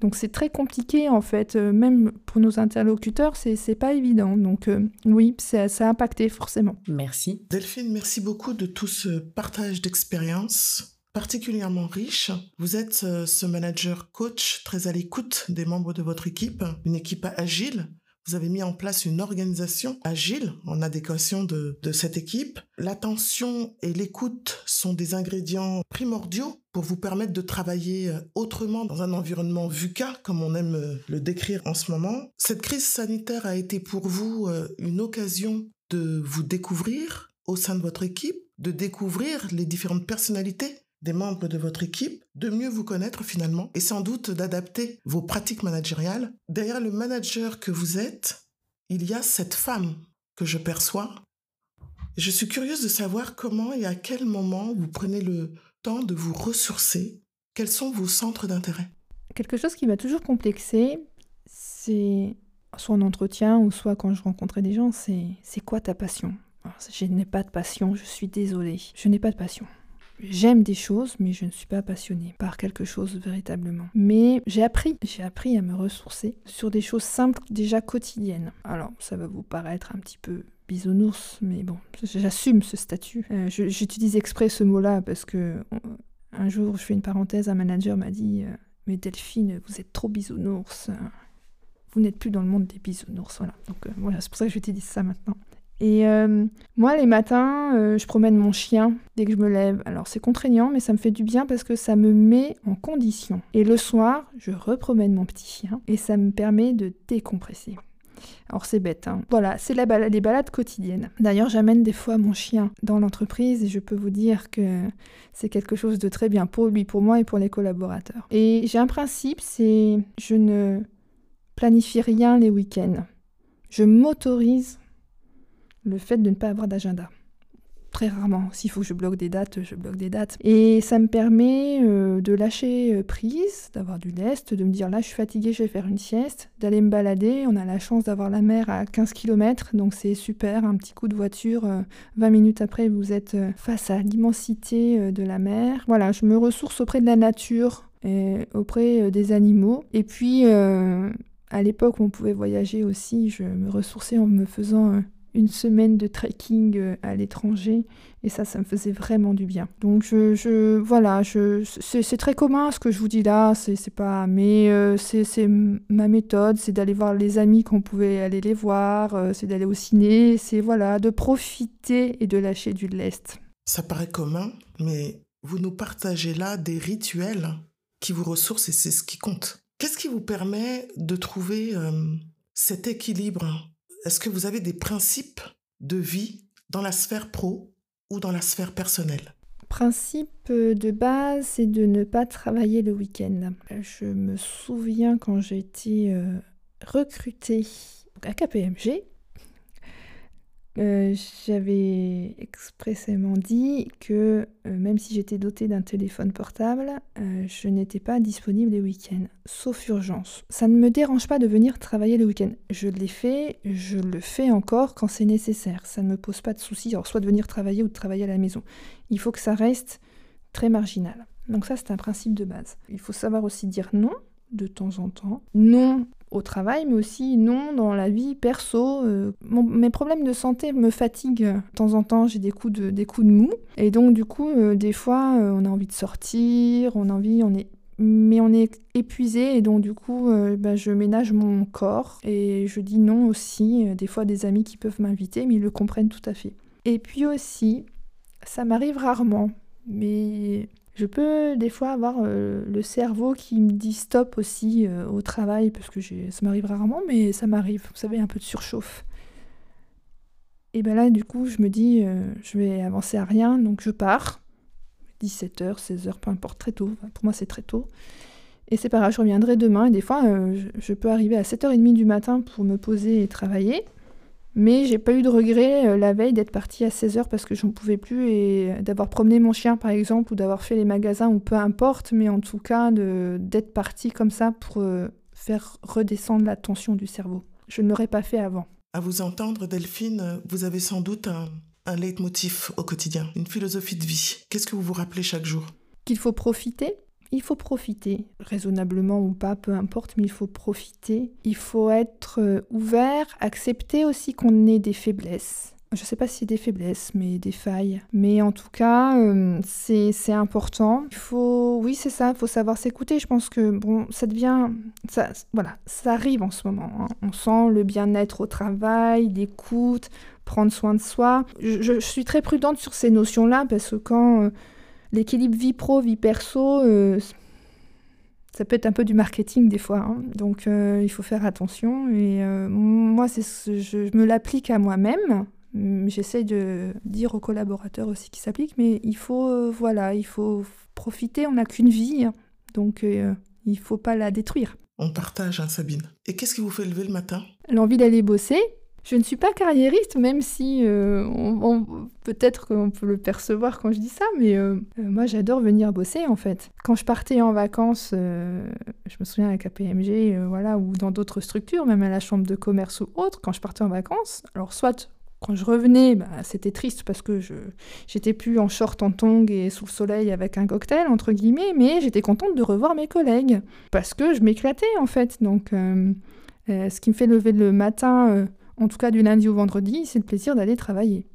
Donc c'est très compliqué en fait, euh, même pour nos interlocuteurs, c'est pas évident. Donc euh, oui, ça, a impacté forcément. Merci. Delphine, merci beaucoup de tout ce partage d'expérience particulièrement riche. Vous êtes euh, ce manager coach très à l'écoute des membres de votre équipe, une équipe agile vous avez mis en place une organisation agile en adéquation de, cette équipe. L'attention et l'écoute sont des ingrédients primordiaux pour vous permettre de travailler euh, autrement dans un environnement VUCA, comme on aime euh, le décrire en ce moment. Cette crise sanitaire a été pour vous euh, une occasion de vous découvrir au sein de votre équipe, de découvrir les différentes personnalités des membres de votre équipe, de mieux vous connaître finalement et sans doute d'adapter vos pratiques managériales. Derrière le manager que vous êtes, il y a cette femme que je perçois. Je suis curieuse de savoir comment et à quel moment vous prenez le temps de vous ressourcer. Quels sont vos centres d'intérêt? Quelque chose qui m'a toujours complexé, c'est soit en entretien ou soit quand je rencontrais des gens, c'est c'est quoi ta passion? Je n'ai pas de passion, je suis désolée, je n'ai pas de passion. J'aime des choses, mais je ne suis pas passionnée par quelque chose véritablement. Mais j'ai appris, j'ai appris à me ressourcer sur des choses simples, déjà quotidiennes. Alors, ça va vous paraître un petit peu bisounours, mais bon, j'assume ce statut. Euh, j'utilise exprès ce mot-là parce que un jour, je fais une parenthèse, un manager m'a dit euh, Mais Delphine, vous êtes trop bisounours. Vous n'êtes plus dans le monde des bisounours. Voilà. Donc euh, voilà, c'est pour ça que dit ça maintenant. Et euh, moi, les matins, euh, je promène mon chien dès que je me lève. Alors c'est contraignant, mais ça me fait du bien parce que ça me met en condition. Et le soir, je repromène mon petit chien et ça me permet de décompresser. Alors c'est bête, hein. Voilà, c'est les balades quotidiennes. D'ailleurs, j'amène des fois mon chien dans l'entreprise et je peux vous dire que c'est quelque chose de très bien pour lui, pour moi et pour les collaborateurs. Et j'ai un principe, c'est je ne planifie rien les week-ends. Je m'autorise le fait de ne pas avoir d'agenda. Très rarement. S'il faut que je bloque des dates, je bloque des dates. Et ça me permet euh, de lâcher euh, prise, d'avoir du lest, de me dire là je suis fatiguée, je vais faire une sieste, d'aller me balader. On a la chance d'avoir la mer à 15 km, donc c'est super. Un petit coup de voiture, 20 euh, minutes après, vous êtes face à l'immensité de la mer. Voilà, je me ressource auprès de la nature. Et auprès des animaux. Et puis, à l'époque où on pouvait voyager aussi, je me ressourçais en me faisant une semaine de trekking euh, à l'étranger et ça, ça me faisait vraiment du bien. Donc je, je voilà, je, c'est très commun ce que je vous dis là, c'est pas, mais euh, c'est ma méthode, c'est d'aller voir les amis qu'on pouvait aller les voir, euh, c'est d'aller au ciné, c'est voilà, de profiter et de lâcher du lest. Ça paraît commun, mais vous nous partagez là des rituels qui vous ressourcent et c'est ce qui compte. Qu'est-ce qui vous permet de trouver cet équilibre est-ce que vous avez des principes de vie dans la sphère pro ou dans la sphère personnelle? Principe de base, c'est de ne pas travailler le week-end. Je me souviens quand j'ai été euh, recrutée à KPMG, euh, j'avais expressément dit que euh, même si j'étais dotée d'un téléphone portable, euh, je n'étais pas disponible les week-ends, sauf urgence. Ça ne me dérange pas de venir travailler le week-end. Je l'ai fait, je le fais encore quand c'est nécessaire. Ça ne me pose pas de soucis, soit de venir travailler ou de travailler à la maison. Il faut que ça reste très marginal. Donc ça, c'est un principe de base. Il faut savoir aussi dire non de temps en temps. Non au travail, mais aussi non dans la vie perso. Euh, mes problèmes de santé me fatiguent. De temps en temps, j'ai des coups de, des coups de mou. Et donc, du coup, euh, des fois, euh, on a envie de sortir, on a envie, on est mais on est épuisé et donc du coup bah, je ménage mon corps et je dis non aussi des fois des amis qui peuvent m'inviter mais ils le comprennent tout à fait et puis aussi ça m'arrive rarement mais je peux des fois avoir euh, le cerveau qui me dit stop aussi euh, au travail, parce que ça m'arrive rarement, mais ça m'arrive, vous savez, un peu de surchauffe. Et ben là, du coup, je me dis, euh, je vais avancer à rien, donc je pars. 17h, 16h, peu importe, très tôt. pour moi, c'est très tôt. Et c'est pas je reviendrai demain. Et des fois, je peux arriver à 7h30 du matin pour me poser et travailler. Mais j'ai pas eu de regret euh, la veille d'être partie à 16h parce que j'en pouvais plus et d'avoir promené mon chien par exemple ou d'avoir fait les magasins ou peu importe, mais en tout cas d'être partie comme ça pour euh, faire redescendre la tension du cerveau. Je ne l'aurais pas fait avant. À vous entendre, Delphine, vous avez sans doute un, un leitmotiv au quotidien, une philosophie de vie. Qu'est-ce que vous vous rappelez chaque jour? Qu'il faut profiter, il faut profiter, raisonnablement ou pas, peu importe, mais il faut profiter. Il faut être euh, ouvert, accepter aussi qu'on ait des faiblesses. Je ne sais pas si des faiblesses, mais des failles. Mais en tout cas, euh, c'est important. Il faut, oui, c'est ça, il faut savoir s'écouter. Je pense que, bon, ça devient, ça, voilà, ça arrive en ce moment. Hein. On sent le bien-être au travail, l'écoute, prendre soin de soi. Je, suis très prudente sur ces notions-là parce que quand... Euh, l'équilibre vie pro, vie perso, euh, ça peut être un peu du marketing des fois. Hein. Donc euh, il faut faire attention. Et euh, moi, c'est je, me l'applique à moi-même. J'essaie de dire aux collaborateurs aussi qui s'appliquent, mais il faut, voilà, il faut profiter. On n'a qu'une vie, hein. donc il ne faut pas la détruire. On partage, hein, Sabine. Et qu'est-ce qui vous fait lever le matin? L'envie d'aller bosser, je ne suis pas carriériste, même si euh, peut-être qu'on peut le percevoir quand je dis ça, mais euh, euh, moi j'adore venir bosser en fait. Quand je partais en vacances, je me souviens à KPMG, voilà, ou dans d'autres structures, même à la chambre de commerce ou autre, quand je partais en vacances, alors soit quand je revenais, bah, c'était triste parce que je j'étais plus en short, en tongs et sous le soleil avec un cocktail entre guillemets, mais j'étais contente de revoir mes collègues parce que je m'éclatais en fait. Donc ce qui me fait lever le matin en tout cas du lundi au vendredi, c'est le plaisir d'aller travailler.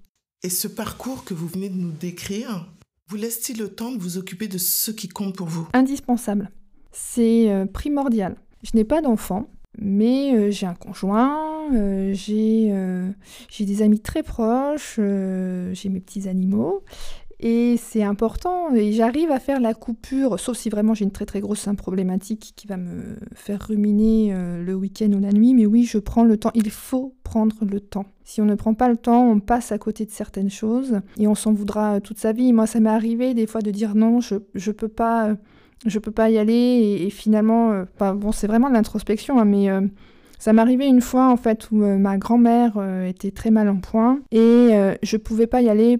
Et ce parcours que vous venez de nous décrire, vous laisse-t-il le temps de vous occuper de ce qui compte pour vous? Indispensable. C'est euh, primordial. Je n'ai pas d'enfant, mais euh, j'ai un conjoint, euh, j'ai des amis très proches, j'ai mes petits animaux. Et c'est important, et j'arrive à faire la coupure, sauf si vraiment j'ai une très très grosse problématique qui va me faire ruminer euh, le week-end ou la nuit, mais oui, je prends le temps, il faut prendre le temps. Si on ne prend pas le temps, on passe à côté de certaines choses, et on s'en voudra toute sa vie. Moi, ça m'est arrivé des fois de dire non, je, je peux pas... Je peux pas y aller et, finalement, euh, bon, c'est vraiment de l'introspection, hein, mais euh, ça arrivé une fois en fait où ma grand-mère était très mal en point et je pouvais pas y aller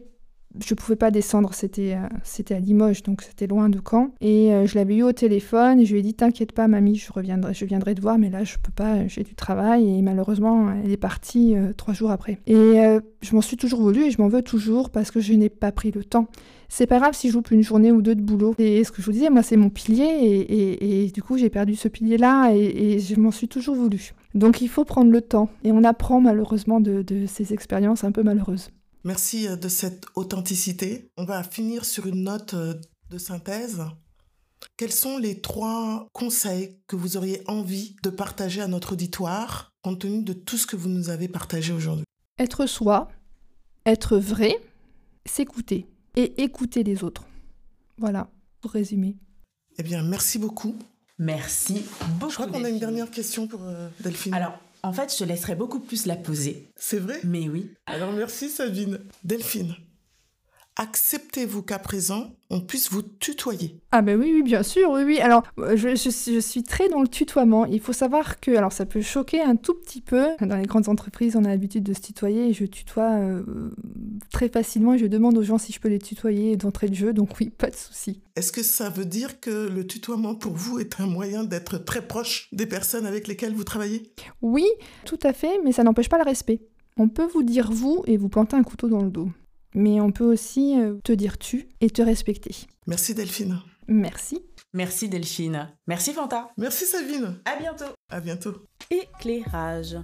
je pouvais pas descendre, c'était euh, c'était à Limoges, donc c'était loin de Caen. Et euh, je l'avais eu au téléphone, et je lui ai dit T'inquiète pas, mamie, je reviendrai, je viendrai te voir, mais là, je peux pas, j'ai du travail. Et malheureusement, elle est partie euh, trois jours après. Et je m'en suis toujours voulu, et je m'en veux toujours parce que je n'ai pas pris le temps. C'est pas grave si je loupe une journée ou deux de boulot. Et ce que je vous disais, moi, c'est mon pilier, et, et, du coup, j'ai perdu ce pilier-là, et, je m'en suis toujours voulu. Donc, il faut prendre le temps. Et on apprend malheureusement de, de ces expériences un peu malheureuses. Merci euh, de cette authenticité. On va finir sur une note euh, de synthèse. Quels sont les trois conseils que vous auriez envie de partager à notre auditoire compte tenu de tout ce que vous nous avez partagé aujourd'hui? Être soi, être vrai, s'écouter et écouter les autres. Voilà, pour résumer. Eh bien, merci beaucoup. Merci beaucoup. Je crois qu'on a une dernière question pour euh, Delphine. Alors, en fait, je te laisserai beaucoup plus la poser. C'est vrai? Mais oui. Alors merci Sabine. Delphine, acceptez-vous qu'à présent, on puisse vous tutoyer? Ah ben oui, oui, bien sûr, oui, oui. Alors, euh, je, je, suis très dans le tutoiement. Il faut savoir que, alors ça peut choquer un tout petit peu. Dans les grandes entreprises, on a l'habitude de se tutoyer et je tutoie euh, très facilement et je demande aux gens si je peux les tutoyer d'entrée de jeu, donc oui, pas de souci. Est-ce que ça veut dire que le tutoiement pour vous est un moyen d'être très proche des personnes avec lesquelles vous travaillez? Oui, tout à fait, mais ça n'empêche pas le respect. On peut vous dire vous et vous planter un couteau dans le dos mais on peut aussi euh, te dire tu et te respecter. Merci Delphine. Merci. Merci Delphine. Merci Fanta. Merci Sabine. À bientôt. À bientôt. Éclairage.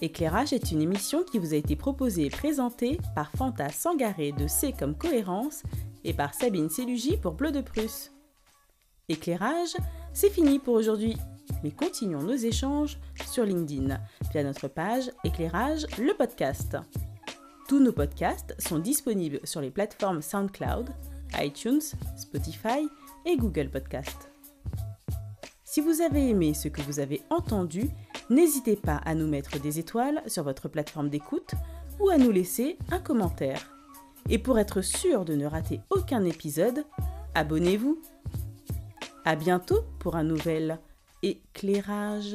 Éclairage est une émission qui vous a été proposée et présentée par Fanta Sangaré de C comme cohérence et par Sabine Célugi pour Bleu de Prusse. Éclairage, c'est fini pour aujourd'hui. Mais continuons nos échanges sur LinkedIn via notre page Éclairage, le podcast. Tous nos podcasts sont disponibles sur les plateformes SoundCloud, iTunes, Spotify et Google Podcast. Si vous avez aimé ce que vous avez entendu, n'hésitez pas à nous mettre des étoiles sur votre plateforme d'écoute ou à nous laisser un commentaire. Et pour être sûr de ne rater aucun épisode, abonnez-vous. À bientôt pour un nouvel éclairage.